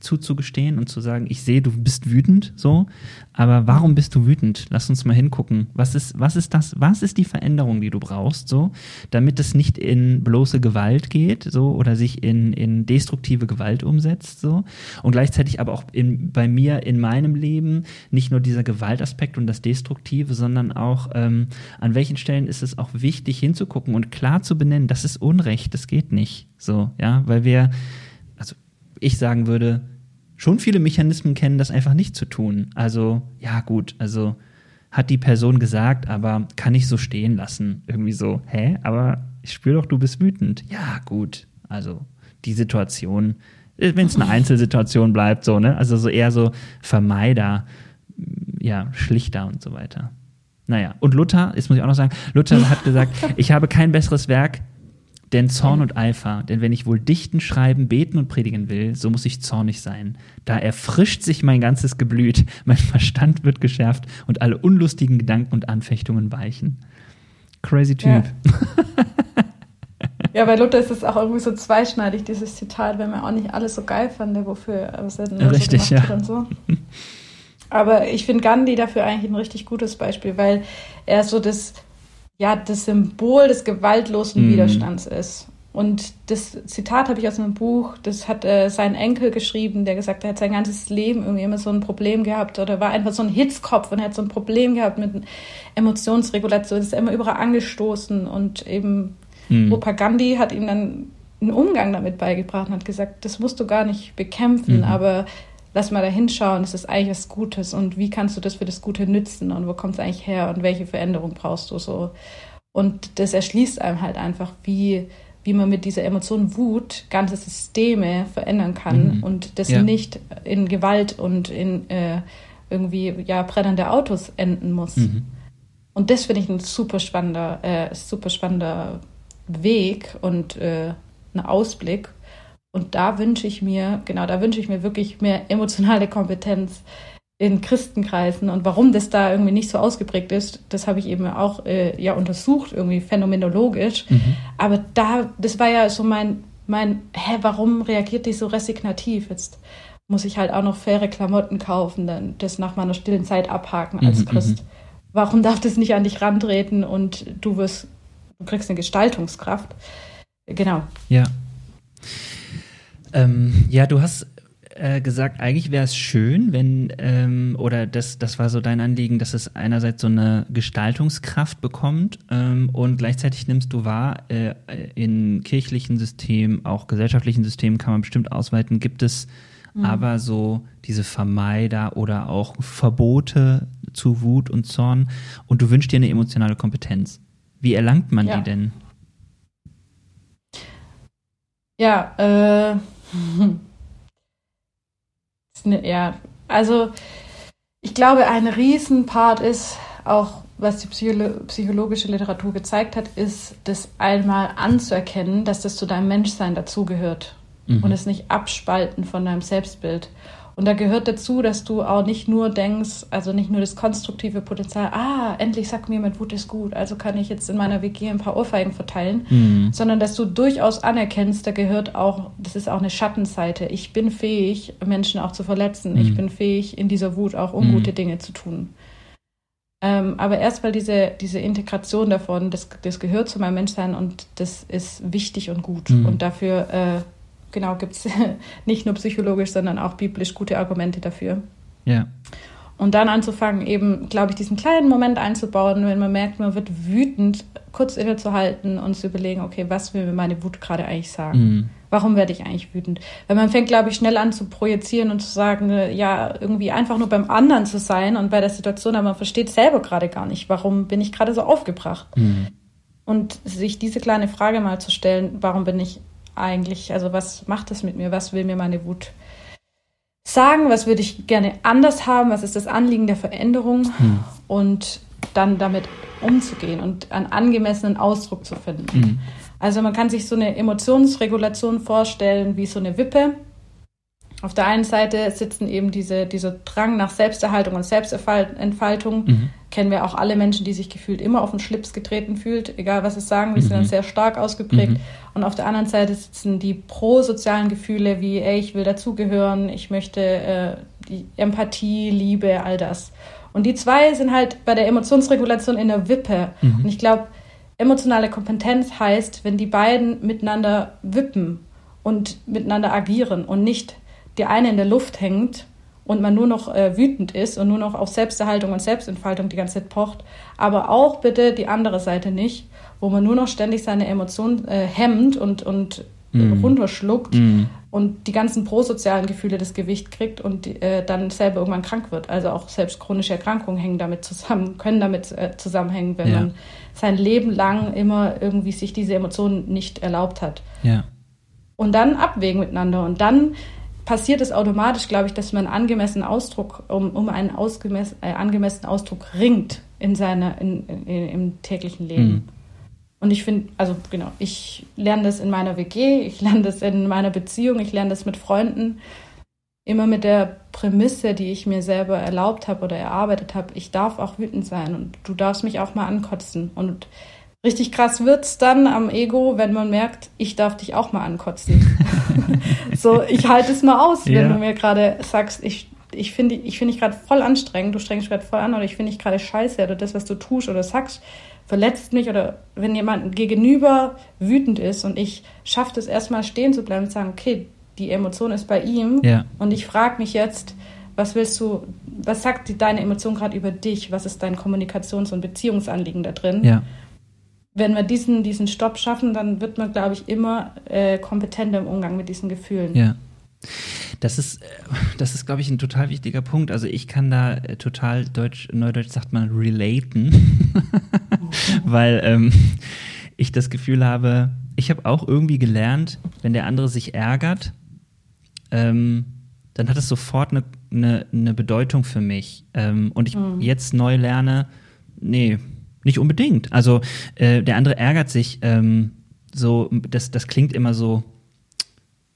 zuzugestehen und zu sagen, ich sehe, du bist wütend, so, aber warum bist du wütend? Lass uns mal hingucken. Was ist, was ist das, was ist die Veränderung, die du brauchst, so, damit es nicht in bloße Gewalt geht, so, oder sich in, in destruktive Gewalt umsetzt, so, und gleichzeitig aber auch in, bei mir in meinem Leben nicht nur dieser Gewaltaspekt und das Destruktive, sondern auch, ähm, an welchen Stellen ist es auch wichtig hinzugucken und klar zu benennen, das ist Unrecht, das geht nicht, so, ja, weil wir, ich sagen würde, schon viele Mechanismen kennen, das einfach nicht zu tun. Also, ja, gut, also hat die Person gesagt, aber kann ich so stehen lassen. Irgendwie so, hä? Aber ich spüre doch, du bist wütend. Ja, gut. Also, die Situation, äh, wenn es eine Einzelsituation bleibt, so, ne? Also so eher so Vermeider, ja, schlichter und so weiter. Naja, und Luther, das muss ich auch noch sagen, Luther hat gesagt, ich habe kein besseres Werk denn Zorn und Eifer, denn wenn ich wohl dichten, schreiben, beten und predigen will, so muss ich zornig sein. Da erfrischt sich mein ganzes Geblüt, mein Verstand wird geschärft und alle unlustigen Gedanken und Anfechtungen weichen. Crazy Typ. Ja. Ja, bei Luther ist es auch irgendwie so zweischneidig, dieses Zitat, wenn man auch nicht alles so geil fand, wofür er es richtig, so ja. und so. Aber ich finde Gandhi dafür eigentlich ein richtig gutes Beispiel, weil er so das ja das Symbol des gewaltlosen mhm. Widerstands ist. Und das Zitat habe ich aus einem Buch, das hat äh, sein Enkel geschrieben, der gesagt hat, er hat sein ganzes Leben irgendwie immer so ein Problem gehabt oder war einfach so ein Hitzkopf und er hat so ein Problem gehabt mit Emotionsregulation, ist immer überall angestoßen und eben mhm. Opa Gandhi hat ihm dann einen Umgang damit beigebracht und hat gesagt, das musst du gar nicht bekämpfen, mhm. aber lass mal da hinschauen, es ist eigentlich was Gutes und wie kannst du das für das Gute nützen und wo kommt es eigentlich her und welche Veränderung brauchst du so. Und das erschließt einem halt einfach, wie, wie man mit dieser Emotion Wut ganze Systeme verändern kann mhm. und das ja. nicht in Gewalt und in äh, irgendwie ja brennende Autos enden muss. Mhm. Und das finde ich ein super spannender, äh, super spannender Weg und äh, ein Ausblick. Und da wünsche ich mir, genau, da wünsche ich mir wirklich mehr emotionale Kompetenz in Christenkreisen. Und warum das da irgendwie nicht so ausgeprägt ist, das habe ich eben auch äh, ja untersucht, irgendwie phänomenologisch. Mhm. Aber da, das war ja so mein, mein, hä, warum reagiert die so resignativ? Jetzt muss ich halt auch noch faire Klamotten kaufen, dann das nach meiner stillen Zeit abhaken als mhm, Christ. Mhm. Warum darf das nicht an dich rantreten und du wirst, du kriegst eine Gestaltungskraft? Genau. Ja. Ähm, ja, du hast äh, gesagt, eigentlich wäre es schön, wenn, ähm, oder das, das war so dein Anliegen, dass es einerseits so eine Gestaltungskraft bekommt ähm, und gleichzeitig nimmst du wahr, äh, in kirchlichen Systemen, auch gesellschaftlichen Systemen kann man bestimmt ausweiten, gibt es mhm. aber so diese Vermeider oder auch Verbote zu Wut und Zorn und du wünschst dir eine emotionale Kompetenz. Wie erlangt man ja. die denn? Ja, äh ja, also ich glaube, ein Riesenpart ist auch, was die Psycholo psychologische Literatur gezeigt hat, ist, das einmal anzuerkennen, dass das zu deinem Menschsein dazugehört mhm. und es nicht abspalten von deinem Selbstbild. Und da gehört dazu, dass du auch nicht nur denkst, also nicht nur das konstruktive Potenzial, ah, endlich sagt mir jemand, Wut ist gut, also kann ich jetzt in meiner WG ein paar Ohrfeigen verteilen, mhm. sondern dass du durchaus anerkennst, da gehört auch, das ist auch eine Schattenseite. Ich bin fähig, Menschen auch zu verletzen. Mhm. Ich bin fähig, in dieser Wut auch ungute mhm. Dinge zu tun. Ähm, aber erstmal diese, diese Integration davon, das, das gehört zu meinem Menschsein und das ist wichtig und gut. Mhm. Und dafür äh, genau gibt es nicht nur psychologisch, sondern auch biblisch gute Argumente dafür. Ja. Und dann anzufangen, eben, glaube ich, diesen kleinen Moment einzubauen, wenn man merkt, man wird wütend, kurz innezuhalten und zu überlegen, okay, was will mir meine Wut gerade eigentlich sagen? Mhm. Warum werde ich eigentlich wütend? Weil man fängt, glaube ich, schnell an zu projizieren und zu sagen, äh, ja, irgendwie einfach nur beim anderen zu sein und bei der Situation, aber man versteht selber gerade gar nicht, warum bin ich gerade so aufgebracht. Mhm. Und sich diese kleine Frage mal zu stellen, warum bin ich eigentlich, also was macht das mit mir, was will mir meine Wut sagen, was würde ich gerne anders haben, was ist das Anliegen der Veränderung mhm. und dann damit umzugehen und einen angemessenen Ausdruck zu finden. Mhm. Also man kann sich so eine Emotionsregulation vorstellen wie so eine Wippe. Auf der einen Seite sitzen eben diese, dieser Drang nach Selbsterhaltung und Selbstentfaltung. Mhm. Kennen wir auch alle Menschen, die sich gefühlt immer auf den Schlips getreten fühlt, egal was sie sagen, wir mhm. sind dann sehr stark ausgeprägt. Mhm. Und auf der anderen Seite sitzen die prosozialen Gefühle wie, ey, ich will dazugehören, ich möchte äh, die Empathie, Liebe, all das. Und die zwei sind halt bei der Emotionsregulation in der Wippe. Mhm. Und ich glaube, Emotionale Kompetenz heißt, wenn die beiden miteinander wippen und miteinander agieren und nicht der eine in der Luft hängt und man nur noch äh, wütend ist und nur noch auf Selbsterhaltung und Selbstentfaltung die ganze Zeit pocht, aber auch bitte die andere Seite nicht, wo man nur noch ständig seine Emotionen äh, hemmt und, und mm. runterschluckt mm. und die ganzen prosozialen Gefühle das Gewicht kriegt und äh, dann selber irgendwann krank wird. Also auch selbst chronische Erkrankungen hängen damit zusammen, können damit äh, zusammenhängen, wenn ja. man sein Leben lang immer irgendwie sich diese Emotionen nicht erlaubt hat. Ja. Und dann abwägen miteinander. Und dann passiert es automatisch, glaube ich, dass man angemessenen Ausdruck, um, um einen ausgemessen, äh, angemessenen Ausdruck ringt in seiner, in, in, im täglichen Leben. Mhm. Und ich finde, also genau, ich lerne das in meiner WG, ich lerne das in meiner Beziehung, ich lerne das mit Freunden immer mit der Prämisse, die ich mir selber erlaubt habe oder erarbeitet habe, ich darf auch wütend sein und du darfst mich auch mal ankotzen. Und richtig krass wird es dann am Ego, wenn man merkt, ich darf dich auch mal ankotzen. so, ich halte es mal aus, wenn du mir gerade sagst, ich ich finde ich finde dich gerade voll anstrengend, du strengst dich gerade voll an oder ich finde dich gerade scheiße oder das, was du tust oder sagst, verletzt mich oder wenn jemand gegenüber wütend ist und ich schaffe es erstmal stehen zu bleiben und sagen, okay, die Emotion ist bei ihm. Ja. Und ich frage mich jetzt, was willst du, was sagt deine Emotion gerade über dich? Was ist dein Kommunikations- und Beziehungsanliegen da drin? Ja. Wenn wir diesen, diesen Stopp schaffen, dann wird man, glaube ich, immer äh, kompetenter im Umgang mit diesen Gefühlen. Ja. Das ist, äh, das ist, glaube ich, ein total wichtiger Punkt. Also ich kann da äh, total deutsch, neudeutsch sagt man relaten, weil ähm, ich das Gefühl habe, ich habe auch irgendwie gelernt, wenn der andere sich ärgert, ähm, dann hat es sofort eine, eine, eine Bedeutung für mich. Ähm, und ich mhm. jetzt neu lerne, nee, nicht unbedingt. Also äh, der andere ärgert sich, ähm, so, das, das klingt immer so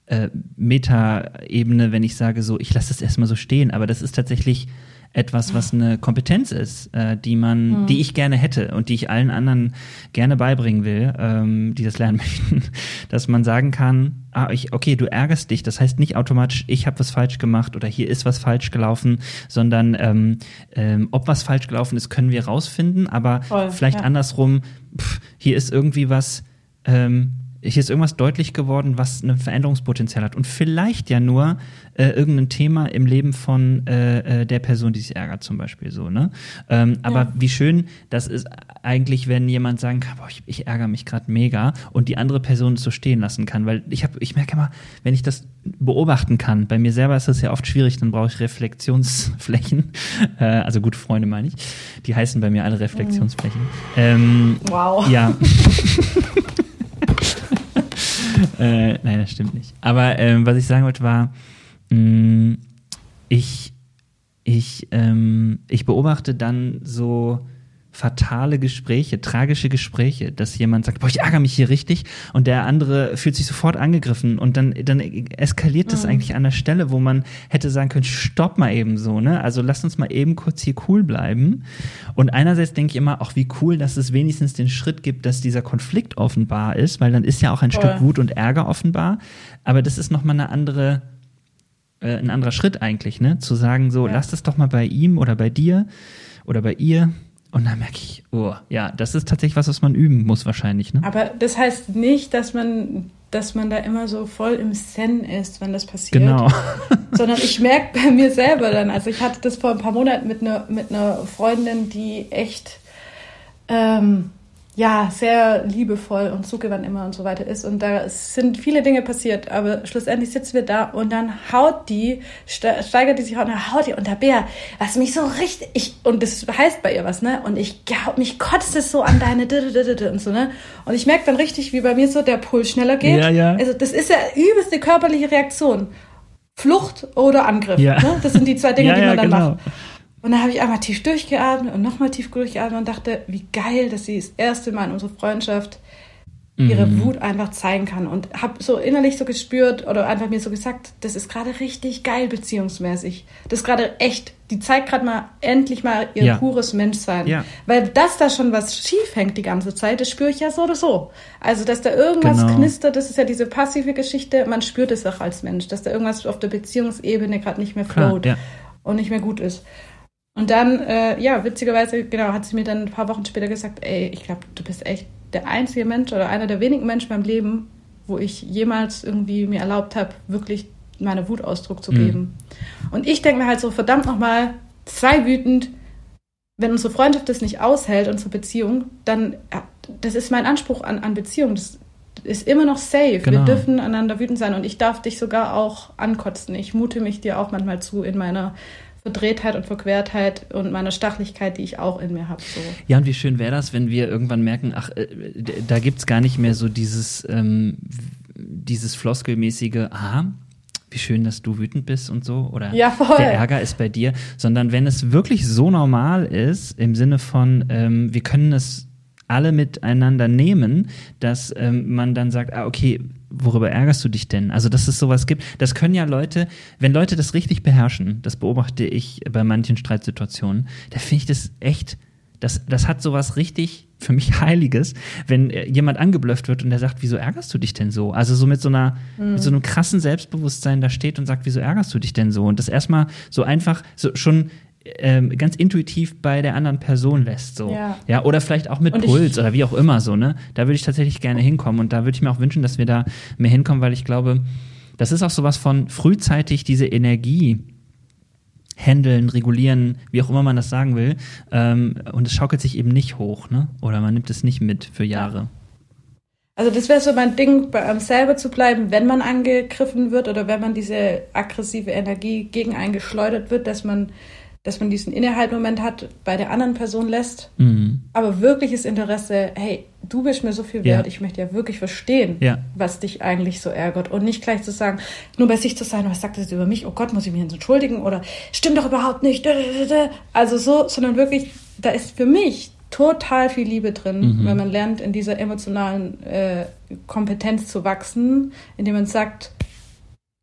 äh, Meta-Ebene, wenn ich sage so, ich lasse das erstmal so stehen, aber das ist tatsächlich etwas, was eine Kompetenz ist, äh, die man, mhm. die ich gerne hätte und die ich allen anderen gerne beibringen will, ähm, die das lernen möchten, dass man sagen kann, ah, ich, okay, du ärgerst dich. Das heißt nicht automatisch, ich habe was falsch gemacht oder hier ist was falsch gelaufen, sondern ähm, ähm, ob was falsch gelaufen ist, können wir rausfinden, aber Voll, vielleicht ja. andersrum, pff, hier ist irgendwie was, ähm, hier ist irgendwas deutlich geworden, was ein Veränderungspotenzial hat. Und vielleicht ja nur äh, irgendein Thema im Leben von äh, äh, der Person, die sich ärgert, zum Beispiel so, ne? Ähm, ja. Aber wie schön das ist eigentlich, wenn jemand sagen kann, boah, ich, ich ärgere mich gerade mega und die andere Person es so stehen lassen kann. Weil ich habe, ich merke immer, wenn ich das beobachten kann, bei mir selber ist das ja oft schwierig, dann brauche ich Reflexionsflächen. Äh, also gute Freunde meine ich. Die heißen bei mir alle Reflexionsflächen. Mhm. Ähm, wow. Ja. äh, nein, das stimmt nicht. Aber ähm, was ich sagen wollte war, mh, mm, ich, ich, ähm, ich beobachte dann so fatale Gespräche, tragische Gespräche, dass jemand sagt, boah, ich ärgere mich hier richtig und der andere fühlt sich sofort angegriffen und dann, dann eskaliert das mhm. eigentlich an der Stelle, wo man hätte sagen können, stopp mal eben so, ne? Also lasst uns mal eben kurz hier cool bleiben. Und einerseits denke ich immer, auch wie cool, dass es wenigstens den Schritt gibt, dass dieser Konflikt offenbar ist, weil dann ist ja auch ein Voll. Stück Wut und Ärger offenbar. Aber das ist nochmal eine andere, äh, ein anderer Schritt eigentlich, ne? Zu sagen, so, ja. lasst es doch mal bei ihm oder bei dir oder bei ihr und dann merke ich, oh, ja, das ist tatsächlich was, was man üben muss wahrscheinlich. Ne? Aber das heißt nicht, dass man, dass man da immer so voll im Zen ist, wenn das passiert. Genau. Sondern ich merke bei mir selber dann, also ich hatte das vor ein paar Monaten mit einer, mit einer Freundin, die echt, ähm, ja, sehr liebevoll und zugewandt immer und so weiter ist. Und da sind viele Dinge passiert, aber schlussendlich sitzen wir da und dann haut die, steigert die sich und dann haut die und der Bär, was mich so richtig, ich, und das heißt bei ihr was, ne? Und ich, mich kotzt es so an deine und so, ne? Und ich merke dann richtig, wie bei mir so der Puls schneller geht. Ja, ja. Also das ist ja übelste körperliche Reaktion. Flucht oder Angriff. Ja. Ne? Das sind die zwei Dinge, ja, die man dann genau. macht. Und dann habe ich einmal tief durchgeatmet und nochmal tief durchgeatmet und dachte, wie geil, dass sie das erste Mal in unserer Freundschaft ihre mhm. Wut einfach zeigen kann. Und habe so innerlich so gespürt oder einfach mir so gesagt, das ist gerade richtig geil beziehungsmäßig. Das ist gerade echt. Die zeigt gerade mal endlich mal ihr ja. pures Menschsein. Ja. Weil das da schon was schief hängt die ganze Zeit, das spüre ich ja so oder so. Also, dass da irgendwas genau. knistert, das ist ja diese passive Geschichte, man spürt es auch als Mensch, dass da irgendwas auf der Beziehungsebene gerade nicht mehr float ja. und nicht mehr gut ist. Und dann, äh, ja, witzigerweise, genau, hat sie mir dann ein paar Wochen später gesagt, ey, ich glaube, du bist echt der einzige Mensch oder einer der wenigen Menschen in meinem Leben, wo ich jemals irgendwie mir erlaubt habe, wirklich meine Wut Ausdruck zu mhm. geben. Mhm. Und ich denke mir halt so, verdammt nochmal, zwei wütend, wenn unsere Freundschaft das nicht aushält, unsere Beziehung, dann, ja, das ist mein Anspruch an, an Beziehung. Das ist immer noch safe. Genau. Wir dürfen einander wütend sein und ich darf dich sogar auch ankotzen. Ich mute mich dir auch manchmal zu in meiner Verdrehtheit und Verquertheit und meiner Stachlichkeit, die ich auch in mir habe. So. Ja, und wie schön wäre das, wenn wir irgendwann merken, ach, äh, da gibt es gar nicht mehr so dieses, ähm, dieses floskelmäßige, aha, wie schön, dass du wütend bist und so, oder ja, der Ärger ist bei dir, sondern wenn es wirklich so normal ist, im Sinne von, ähm, wir können es alle miteinander nehmen, dass ähm, man dann sagt, ah, okay, worüber ärgerst du dich denn? Also, dass es sowas gibt, das können ja Leute, wenn Leute das richtig beherrschen, das beobachte ich bei manchen Streitsituationen, da finde ich das echt, das, das hat sowas richtig für mich Heiliges, wenn jemand angeblöfft wird und der sagt, wieso ärgerst du dich denn so? Also so mit so einer, mhm. mit so einem krassen Selbstbewusstsein da steht und sagt, wieso ärgerst du dich denn so? Und das erstmal so einfach, so schon ähm, ganz intuitiv bei der anderen Person lässt. So. Ja. ja oder vielleicht auch mit und Puls oder wie auch immer so, ne? Da würde ich tatsächlich gerne hinkommen und da würde ich mir auch wünschen, dass wir da mehr hinkommen, weil ich glaube, das ist auch sowas von frühzeitig diese Energie handeln, regulieren, wie auch immer man das sagen will. Ähm, und es schaukelt sich eben nicht hoch, ne? Oder man nimmt es nicht mit für Jahre. Also das wäre so mein Ding, bei einem selber zu bleiben, wenn man angegriffen wird oder wenn man diese aggressive Energie gegen einen geschleudert wird, dass man dass man diesen Innehaltmoment hat, bei der anderen Person lässt, mhm. aber wirkliches Interesse, hey, du bist mir so viel wert, ja. ich möchte ja wirklich verstehen, ja. was dich eigentlich so ärgert und nicht gleich zu sagen, nur bei sich zu sein, was sagt das über mich, oh Gott, muss ich mich jetzt entschuldigen oder stimmt doch überhaupt nicht, also so, sondern wirklich, da ist für mich total viel Liebe drin, mhm. wenn man lernt, in dieser emotionalen äh, Kompetenz zu wachsen, indem man sagt,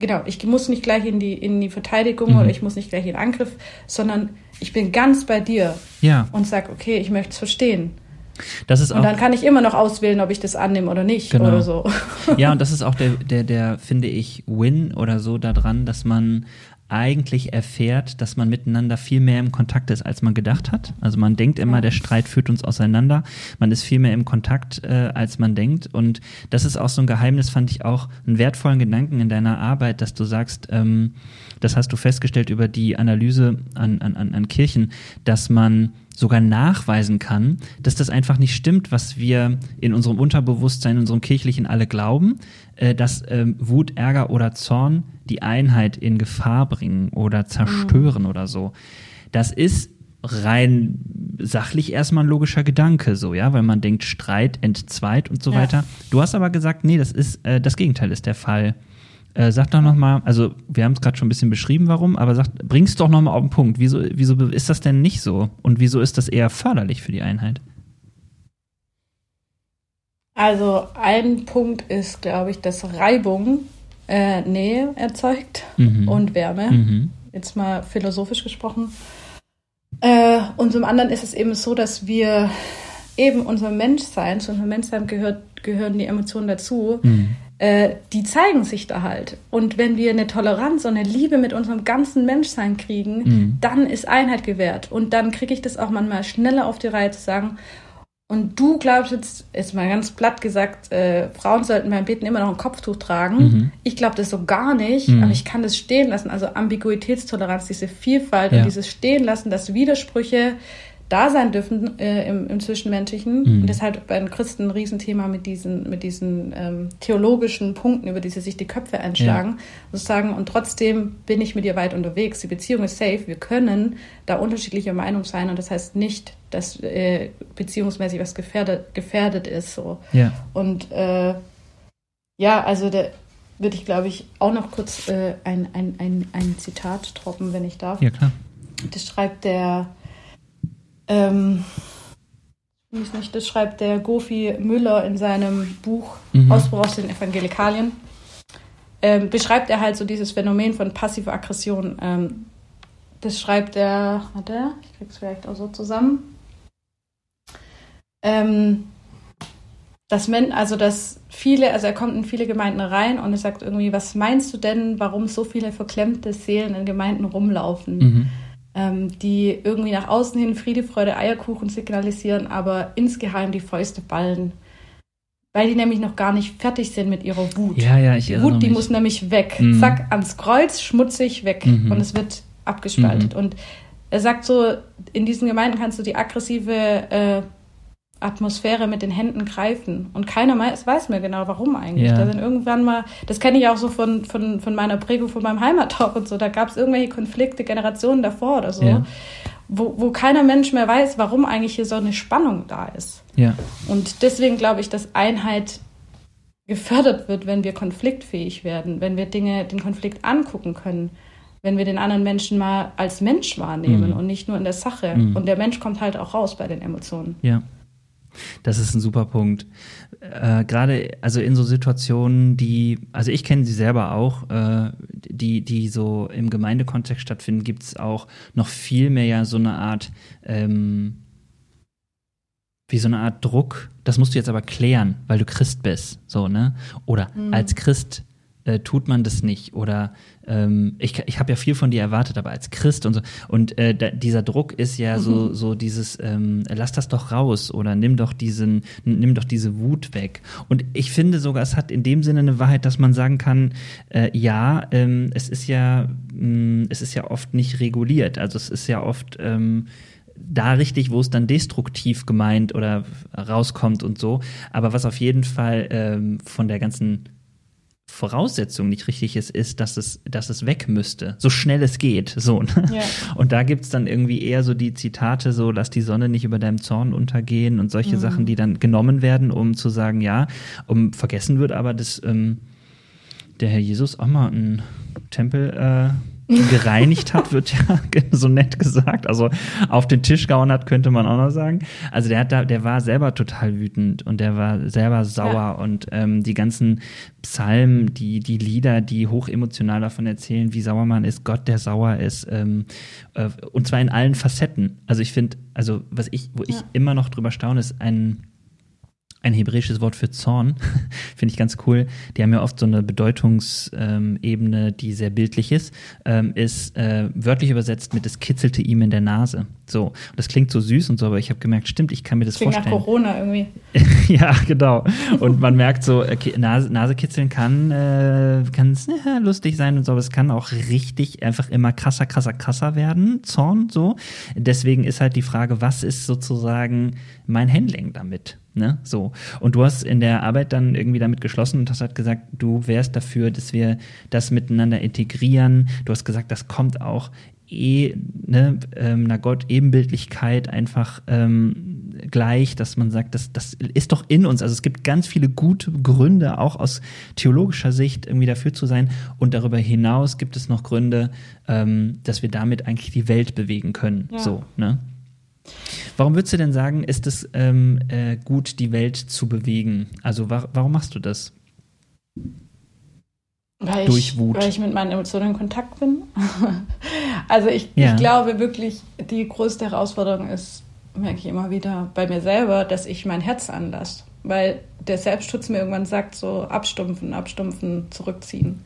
genau, ich muss nicht gleich in die, in die Verteidigung mhm. oder ich muss nicht gleich in den Angriff, sondern ich bin ganz bei dir ja. und sag, okay, ich möchte es verstehen. Das ist auch, und dann kann ich immer noch auswählen, ob ich das annehme oder nicht genau. oder so. Ja, und das ist auch der, der, der, finde ich, Win oder so daran, dass man eigentlich erfährt, dass man miteinander viel mehr im Kontakt ist, als man gedacht hat. Also man denkt immer, der Streit führt uns auseinander. Man ist viel mehr im Kontakt, äh, als man denkt. Und das ist auch so ein Geheimnis, fand ich auch einen wertvollen Gedanken in deiner Arbeit, dass du sagst, ähm, das hast du festgestellt über die Analyse an, an, an Kirchen, dass man sogar nachweisen kann, dass das einfach nicht stimmt, was wir in unserem Unterbewusstsein, in unserem kirchlichen alle glauben, äh, dass ähm, Wut, Ärger oder Zorn die Einheit in Gefahr bringen oder zerstören mhm. oder so. Das ist rein sachlich erstmal ein logischer Gedanke, so, ja, weil man denkt, Streit entzweit und so ja. weiter. Du hast aber gesagt, nee, das ist, äh, das Gegenteil ist der Fall. Äh, sag doch nochmal, also wir haben es gerade schon ein bisschen beschrieben, warum, aber sag, bring's doch nochmal auf den Punkt. Wieso, wieso ist das denn nicht so? Und wieso ist das eher förderlich für die Einheit? Also ein Punkt ist, glaube ich, dass Reibung äh, Nähe erzeugt mhm. und Wärme. Mhm. Jetzt mal philosophisch gesprochen. Äh, und zum anderen ist es eben so, dass wir eben unser Menschsein, zu unserem Menschsein gehört, gehören die Emotionen dazu, mhm. Äh, die zeigen sich da halt. Und wenn wir eine Toleranz und eine Liebe mit unserem ganzen Menschsein kriegen, mhm. dann ist Einheit gewährt. Und dann kriege ich das auch manchmal schneller auf die Reihe zu sagen, und du glaubst jetzt, ist mal ganz platt gesagt, äh, Frauen sollten beim Beten immer noch ein Kopftuch tragen. Mhm. Ich glaube das so gar nicht, mhm. aber ich kann das stehen lassen. Also Ambiguitätstoleranz, diese Vielfalt ja. und dieses Stehen lassen, dass Widersprüche da sein dürfen äh, im, im Zwischenmenschlichen. Mhm. Und deshalb bei den Christen ein Riesenthema mit diesen, mit diesen ähm, theologischen Punkten, über die sie sich die Köpfe einschlagen. Ja. Sozusagen, und trotzdem bin ich mit ihr weit unterwegs. Die Beziehung ist safe. Wir können da unterschiedlicher Meinung sein. Und das heißt nicht, dass äh, beziehungsmäßig was gefährdet, gefährdet ist. So. Ja. Und äh, ja, also da würde ich, glaube ich, auch noch kurz äh, ein, ein, ein, ein Zitat droppen, wenn ich darf. Ja, klar. Das schreibt der ähm, ich nicht, das schreibt der Gofi Müller in seinem Buch mhm. Ausbruch aus den Evangelikalien. Ähm, beschreibt er halt so dieses Phänomen von passiver Aggression. Ähm, das schreibt er, hat er, ich krieg's vielleicht auch so zusammen. Ähm, dass men, also dass viele, also er kommt in viele Gemeinden rein und er sagt irgendwie, was meinst du denn, warum so viele verklemmte Seelen in Gemeinden rumlaufen? Mhm ähm, die irgendwie nach außen hin Friede, Freude, Eierkuchen signalisieren, aber insgeheim die Fäuste ballen. Weil die nämlich noch gar nicht fertig sind mit ihrer Wut. Ja, ja, ich Die Wut, die mich. muss nämlich weg. Mhm. Zack, ans Kreuz, schmutzig, weg. Mhm. Und es wird abgespaltet. Mhm. Und er sagt so, in diesen Gemeinden kannst du die aggressive äh, Atmosphäre mit den Händen greifen. Und keiner weiß, mehr genau, warum eigentlich. Ja. Da sind irgendwann mal, das kenne ich auch so von, von, von meiner Prägung von meinem Heimatdorf und so, da gab es irgendwelche Konflikte Generationen davor oder so, ja. wo, wo keiner Mensch mehr weiß, warum eigentlich hier so eine Spannung da ist. Ja. Und deswegen glaube ich, dass Einheit gefördert wird, wenn wir konfliktfähig werden, wenn wir Dinge, den Konflikt angucken können, wenn wir den anderen Menschen mal als Mensch wahrnehmen mhm. und nicht nur in der Sache. Mhm. Und der Mensch kommt halt auch raus bei den Emotionen. Ja. Das ist ein super Punkt. Äh, Gerade also in so Situationen, die, also ich kenne sie selber auch, äh, die, die so im Gemeindekontext stattfinden, gibt es auch noch viel mehr ja so eine Art, ähm, wie so eine Art Druck. Das musst du jetzt aber klären, weil du Christ bist, so ne? Oder mhm. als Christ äh, tut man das nicht oder ähm, ich, ich habe ja viel von dir erwartet, aber als Christ und so und äh, da, dieser Druck ist ja mhm. so so dieses ähm, lass das doch raus oder nimm doch diesen nimm doch diese Wut weg und ich finde sogar es hat in dem Sinne eine Wahrheit, dass man sagen kann äh, ja ähm, es ist ja mh, mm, es ist ja oft nicht reguliert, also es ist ja oft ähm, da richtig, wo es dann destruktiv gemeint oder rauskommt und so. Aber was auf jeden Fall ähm, von der ganzen Voraussetzung nicht richtig ist, ist, dass es, dass es weg müsste, so schnell es geht. So, ne? ja. Und da gibt es dann irgendwie eher so die Zitate, so lass die Sonne nicht über deinem Zorn untergehen und solche mhm. Sachen, die dann genommen werden, um zu sagen, ja, um vergessen wird aber, dass ähm, der Herr Jesus auch mal einen Tempel äh, gereinigt hat, wird ja so nett gesagt. Also auf den Tisch gehauen hat, könnte man auch noch sagen. Also der hat da, der war selber total wütend und der war selber sauer ja. und ähm, die ganzen Psalmen, die, die Lieder, die hoch emotional davon erzählen, wie sauer man ist, Gott, der sauer ist, ähm, äh, und zwar in allen Facetten. Also ich finde, also was ich, wo ja. ich immer noch drüber staune, ist ein ein hebräisches Wort für Zorn, finde ich ganz cool. Die haben ja oft so eine Bedeutungsebene, die sehr bildlich ist, ähm, ist äh, wörtlich übersetzt mit es kitzelte ihm in der Nase. So, und das klingt so süß und so, aber ich habe gemerkt, stimmt, ich kann mir das klingt vorstellen. nach Corona irgendwie. ja, genau. Und man merkt so, okay, Nase, Nase kitzeln kann äh, kann ja, lustig sein und so, aber es kann auch richtig einfach immer krasser, krasser, krasser werden, Zorn so. Deswegen ist halt die Frage, was ist sozusagen mein Handling damit? Ne? So. Und du hast in der Arbeit dann irgendwie damit geschlossen und hast halt gesagt, du wärst dafür, dass wir das miteinander integrieren. Du hast gesagt, das kommt auch eh ne, ähm, einer Gott-Ebenbildlichkeit einfach ähm, gleich, dass man sagt, das, das ist doch in uns. Also es gibt ganz viele gute Gründe, auch aus theologischer Sicht irgendwie dafür zu sein. Und darüber hinaus gibt es noch Gründe, ähm, dass wir damit eigentlich die Welt bewegen können. Ja. So, ne? Warum würdest du denn sagen, ist es ähm, äh, gut, die Welt zu bewegen? Also wa warum machst du das? Weil Durch ich, Wut. Weil ich mit meinen Emotionen in Kontakt bin. also ich, ja. ich glaube wirklich, die größte Herausforderung ist, merke ich immer wieder bei mir selber, dass ich mein Herz anlasse. Weil der Selbstschutz mir irgendwann sagt, so abstumpfen, abstumpfen, zurückziehen.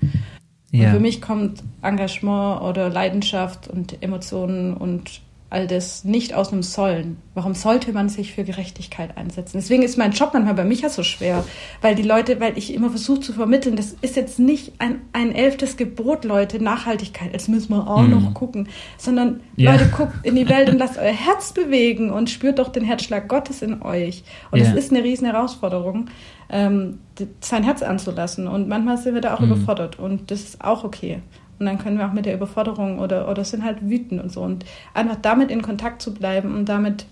Ja. Und für mich kommt Engagement oder Leidenschaft und Emotionen und all das nicht aus einem Sollen. Warum sollte man sich für Gerechtigkeit einsetzen? Deswegen ist mein Job manchmal bei Micha so schwer, weil die Leute, weil ich immer versuche zu vermitteln, das ist jetzt nicht ein, ein elftes Gebot, Leute, Nachhaltigkeit, jetzt müssen wir auch mm. noch gucken, sondern yeah. Leute, guckt in die Welt und lasst euer Herz bewegen und spürt doch den Herzschlag Gottes in euch. Und es yeah. ist eine riesen Herausforderung, ähm, sein Herz anzulassen. Und manchmal sind wir da auch mm. überfordert und das ist auch okay. Und dann können wir auch mit der Überforderung oder, oder sind halt wütend und so. Und einfach damit in Kontakt zu bleiben und damit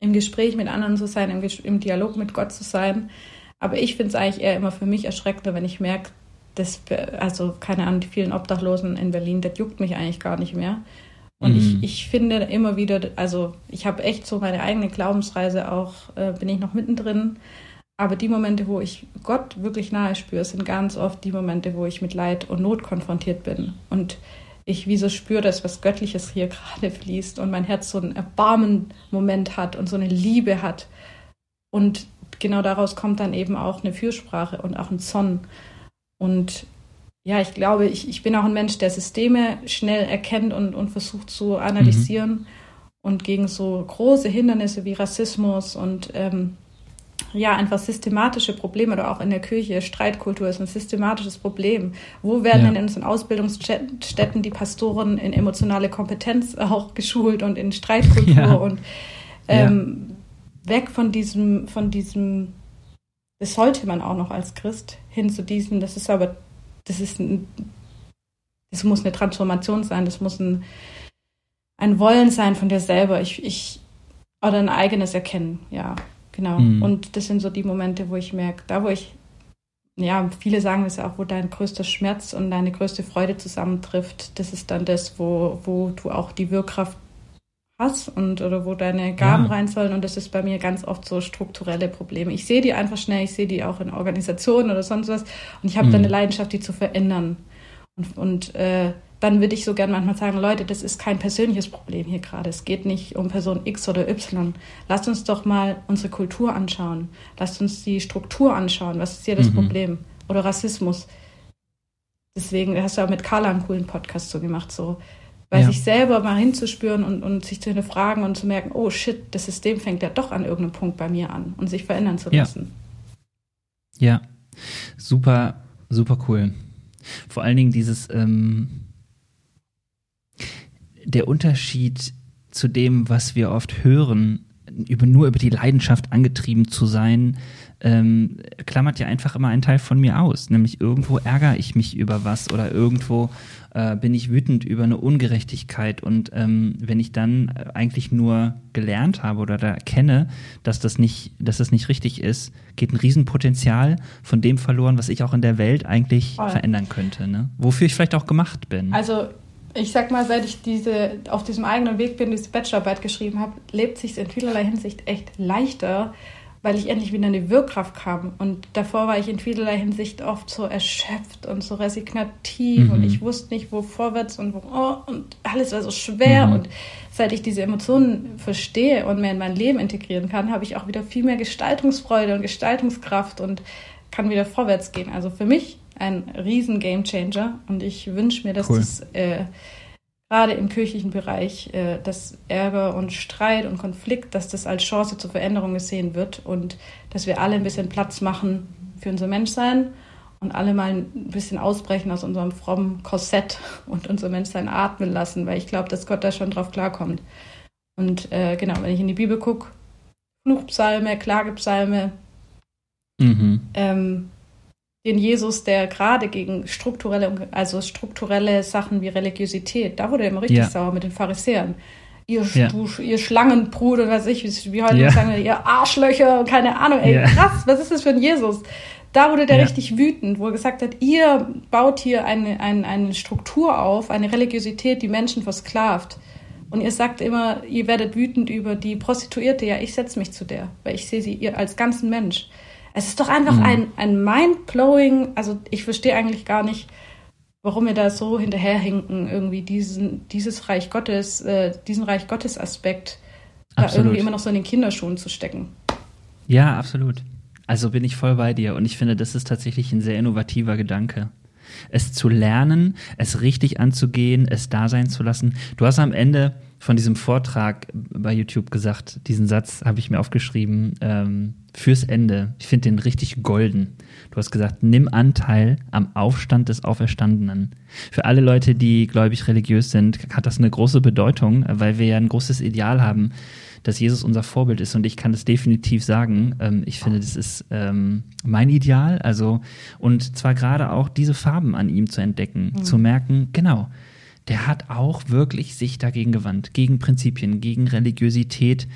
im Gespräch mit anderen zu sein, im, im Dialog mit Gott zu sein. Aber ich finde es eigentlich eher immer für mich erschreckender, wenn ich merke, dass, also keine Ahnung, die vielen Obdachlosen in Berlin, das juckt mich eigentlich gar nicht mehr. Und mhm. ich, ich finde immer wieder, also ich habe echt so meine eigene Glaubensreise auch, äh, bin ich noch mittendrin. Aber die Momente, wo ich Gott wirklich nahe spüre, sind ganz oft die Momente, wo ich mit Leid und Not konfrontiert bin. Und ich wie so spüre, dass was Göttliches hier gerade fließt und mein Herz so einen Erbarmen-Moment hat und so eine Liebe hat. Und genau daraus kommt dann eben auch eine Fürsprache und auch ein Zorn. Und ja, ich glaube, ich, ich bin auch ein Mensch, der Systeme schnell erkennt und, und versucht zu analysieren mhm. und gegen so große Hindernisse wie Rassismus und ähm, ja, einfach systematische Probleme oder auch in der Kirche. Streitkultur ist ein systematisches Problem. Wo werden ja. denn in unseren Ausbildungsstätten die Pastoren in emotionale Kompetenz auch geschult und in Streitkultur ja. und ähm, ja. weg von diesem, von diesem, das sollte man auch noch als Christ, hin zu diesem, das ist aber, das ist ein, das muss eine Transformation sein, das muss ein, ein Wollen sein von dir selber. Ich, ich, oder ein eigenes Erkennen, ja. Genau. Mhm. Und das sind so die Momente, wo ich merke, da wo ich, ja, viele sagen es ja auch, wo dein größter Schmerz und deine größte Freude zusammentrifft, das ist dann das, wo, wo du auch die Wirkkraft hast und oder wo deine Gaben ja. rein sollen. Und das ist bei mir ganz oft so strukturelle Probleme. Ich sehe die einfach schnell, ich sehe die auch in Organisationen oder sonst was. Und ich habe mhm. dann eine Leidenschaft, die zu verändern. Und, und äh, dann würde ich so gern manchmal sagen, Leute, das ist kein persönliches Problem hier gerade. Es geht nicht um Person X oder Y. Lasst uns doch mal unsere Kultur anschauen. Lasst uns die Struktur anschauen. Was ist hier das mhm. Problem? Oder Rassismus. Deswegen hast du auch mit Carla einen coolen Podcast so gemacht, so bei ja. sich selber mal hinzuspüren und, und sich zu hinterfragen und zu merken, oh shit, das System fängt ja doch an irgendeinem Punkt bei mir an und sich verändern zu lassen. Ja, ja. super, super cool. Vor allen Dingen dieses, ähm, der Unterschied zu dem, was wir oft hören, über, nur über die Leidenschaft angetrieben zu sein, ähm, klammert ja einfach immer einen Teil von mir aus. Nämlich irgendwo ärgere ich mich über was oder irgendwo äh, bin ich wütend über eine Ungerechtigkeit. Und ähm, wenn ich dann eigentlich nur gelernt habe oder da erkenne, dass das nicht, dass das nicht richtig ist, geht ein Riesenpotenzial von dem verloren, was ich auch in der Welt eigentlich Voll. verändern könnte. Ne? Wofür ich vielleicht auch gemacht bin. Also ich sag mal, seit ich diese auf diesem eigenen Weg bin, diese Bachelorarbeit geschrieben habe, lebt sich in vielerlei Hinsicht echt leichter, weil ich endlich wieder in die Wirkkraft kam. Und davor war ich in vielerlei Hinsicht oft so erschöpft und so resignativ mhm. und ich wusste nicht, wo vorwärts und wo oh, und alles war so schwer. Mhm. Und seit ich diese Emotionen verstehe und mehr in mein Leben integrieren kann, habe ich auch wieder viel mehr Gestaltungsfreude und Gestaltungskraft und kann wieder vorwärts gehen. Also für mich ein riesen Gamechanger und ich wünsche mir, dass cool. das äh, gerade im kirchlichen Bereich, äh, dass Ärger und Streit und Konflikt, dass das als Chance zur Veränderung gesehen wird und dass wir alle ein bisschen Platz machen für unser Menschsein und alle mal ein bisschen ausbrechen aus unserem frommen Korsett und unser Menschsein atmen lassen, weil ich glaube, dass Gott da schon drauf klarkommt. Und äh, genau, wenn ich in die Bibel gucke, Fluchpsalme, Klagepsalme, mhm. ähm, den Jesus, der gerade gegen strukturelle, also strukturelle Sachen wie Religiosität, da wurde er immer richtig ja. sauer mit den Pharisäern. Ihr, ja. du, ihr Schlangenbrut was ich, wie heute ja. sagen, ihr Arschlöcher, keine Ahnung, ey, ja. krass, was ist das für ein Jesus? Da wurde der richtig wütend, wo er gesagt hat, ihr baut hier eine, eine, eine Struktur auf, eine Religiosität, die Menschen versklavt. Und ihr sagt immer, ihr werdet wütend über die Prostituierte. Ja, ich setze mich zu der, weil ich sehe sie ihr als ganzen Mensch. Es ist doch einfach mhm. ein, ein mind-blowing, also ich verstehe eigentlich gar nicht, warum wir da so hinterherhinken, irgendwie diesen, dieses Reich Gottes, äh, diesen Reich Gottes Aspekt da irgendwie immer noch so in den Kinderschuhen zu stecken. Ja, absolut. Also bin ich voll bei dir und ich finde, das ist tatsächlich ein sehr innovativer Gedanke. Es zu lernen, es richtig anzugehen, es da sein zu lassen. Du hast am Ende von diesem Vortrag bei YouTube gesagt, diesen Satz habe ich mir aufgeschrieben, ähm, fürs Ende. Ich finde den richtig golden. Du hast gesagt, nimm Anteil am Aufstand des Auferstandenen. Für alle Leute, die gläubig religiös sind, hat das eine große Bedeutung, weil wir ja ein großes Ideal haben, dass Jesus unser Vorbild ist. Und ich kann das definitiv sagen. Ähm, ich finde, das ist ähm, mein Ideal. Also, und zwar gerade auch diese Farben an ihm zu entdecken, mhm. zu merken, genau, der hat auch wirklich sich dagegen gewandt, gegen Prinzipien, gegen Religiosität,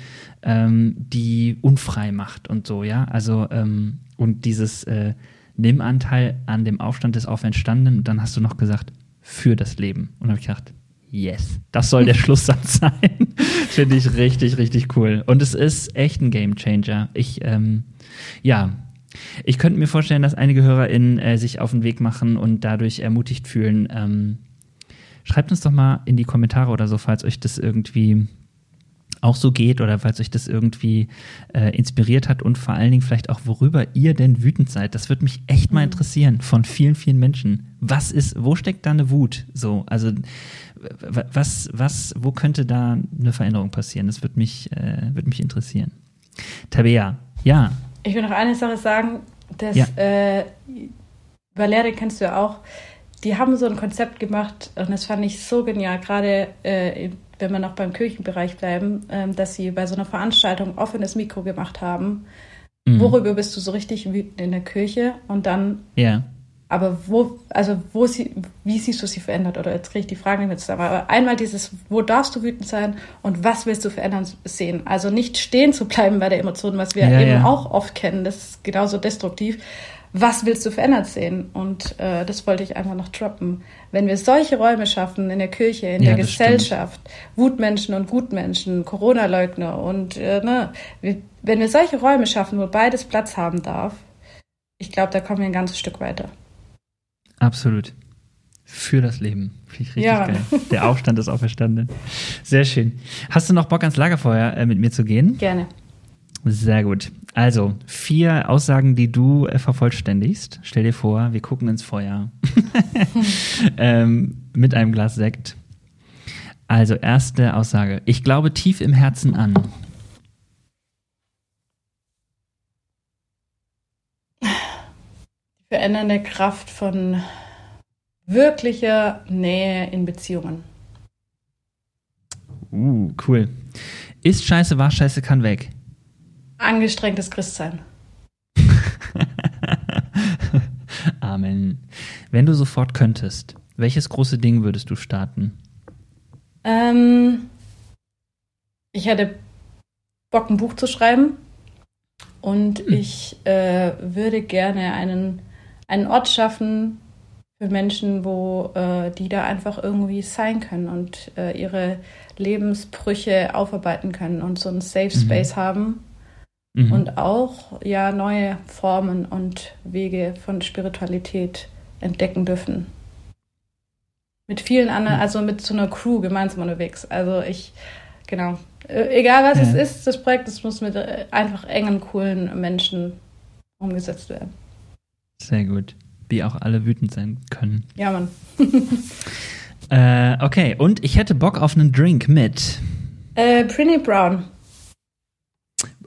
ähm, die unfrei macht und so, ja. Also, ähm, und dieses äh, Nimm Anteil an dem Aufstand des Auferstandenen und dann hast du noch gesagt, für das Leben. Und habe ich gedacht, yes, das soll der Schlusssatz sein. Finde ich richtig, richtig cool. Und es ist echt ein Game Changer. Ich, ähm, ja, ich könnte mir vorstellen, dass einige HörerInnen äh, sich auf den Weg machen und dadurch ermutigt fühlen, ähm, Schreibt uns doch mal in die Kommentare oder so, falls euch das irgendwie auch so geht oder falls euch das irgendwie äh, inspiriert hat und vor allen Dingen vielleicht auch, worüber ihr denn wütend seid. Das würde mich echt mal mhm. interessieren von vielen, vielen Menschen. Was ist, wo steckt da eine Wut? So, also was, was, wo könnte da eine Veränderung passieren? Das würde mich, äh, würde mich interessieren. Tabea, ja. Ich will noch eine Sache sagen, dass ja. äh, Valerie kennst du ja auch, die haben so ein Konzept gemacht und das fand ich so genial, gerade äh, wenn wir noch beim Kirchenbereich bleiben, äh, dass sie bei so einer Veranstaltung offenes Mikro gemacht haben. Mhm. Worüber bist du so richtig wütend in der Kirche? Und dann, ja. aber wo, also wo sie, wie siehst du sie verändert? Oder jetzt kriege ich die Frage nicht mehr zusammen. Aber einmal dieses, wo darfst du wütend sein und was willst du verändern sehen? Also nicht stehen zu bleiben bei der Emotion, was wir ja, eben ja. auch oft kennen, das ist genauso destruktiv was willst du verändert sehen? Und äh, das wollte ich einfach noch droppen. Wenn wir solche Räume schaffen in der Kirche, in ja, der Gesellschaft, stimmt. Wutmenschen und Gutmenschen, Corona-Leugner und äh, ne, wenn wir solche Räume schaffen, wo beides Platz haben darf, ich glaube, da kommen wir ein ganzes Stück weiter. Absolut. Für das Leben. Finde ich richtig ja. geil. Der Aufstand ist auferstanden. Sehr schön. Hast du noch Bock ans Lagerfeuer äh, mit mir zu gehen? Gerne. Sehr gut. Also, vier Aussagen, die du äh, vervollständigst. Stell dir vor, wir gucken ins Feuer ähm, mit einem Glas Sekt. Also, erste Aussage. Ich glaube tief im Herzen an. Die verändernde Kraft von wirklicher Nähe in Beziehungen. Uh, cool. Ist scheiße, war scheiße, kann weg. Angestrengtes Christsein. Amen. Wenn du sofort könntest, welches große Ding würdest du starten? Ähm, ich hätte Bock, ein Buch zu schreiben. Und hm. ich äh, würde gerne einen, einen Ort schaffen für Menschen, wo äh, die da einfach irgendwie sein können und äh, ihre Lebensbrüche aufarbeiten können und so einen Safe mhm. Space mhm. haben, mhm. und auch ja neue Formen und Wege von Spiritualität entdecken dürfen. Mit vielen anderen, mhm. also mit so einer Crew gemeinsam unterwegs. Also ich, genau. Äh, egal was ja. es ist, das Projekt, das muss mit äh, einfach engen, coolen Menschen umgesetzt werden. Sehr gut. Wie auch alle wütend sein können. Ja, Mann. äh, okay, und ich hätte Bock auf einen Drink mit. Äh, Prinny Brown.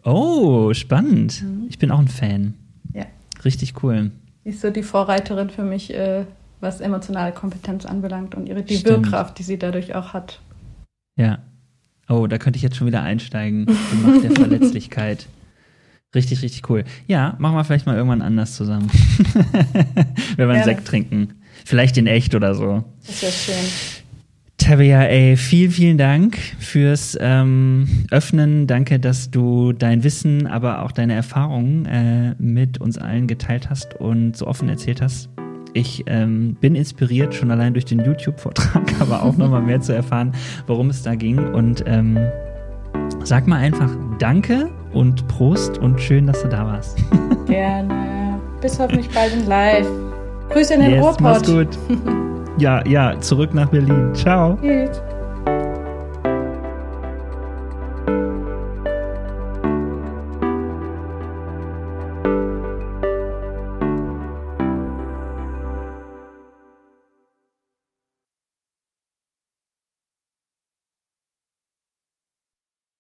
Oh, spannend. Mhm. Ich bin auch ein Fan. Ja. Richtig cool. Sie ist so die Vorreiterin für mich, äh, was emotionale Kompetenz anbelangt und ihre die. Wirkkraft, die sie dadurch auch hat. Ja. Oh, da könnte ich jetzt schon wieder einsteigen. Die Macht der Verletzlichkeit. Richtig, richtig cool. Ja, machen wir vielleicht mal irgendwann anders zusammen. Wenn wir einen Sekt trinken. Vielleicht in echt oder so. Das wäre schön. Tabea, ey, vielen, vielen Dank fürs ähm, Öffnen. Danke, dass du dein Wissen, aber auch deine Erfahrungen äh, mit uns allen geteilt hast und so offen erzählt hast. Ich ähm, bin inspiriert, schon allein durch den YouTube-Vortrag, aber auch nochmal mehr zu erfahren, worum es da ging. Und ähm, sag mal einfach Danke und Prost und schön, dass du da warst. Gerne. Bis hoffentlich bald in live. Grüße in den yes, Ruhrpott. Mach's gut. Ja, ja, zurück nach Berlin. Ciao. Tschüss.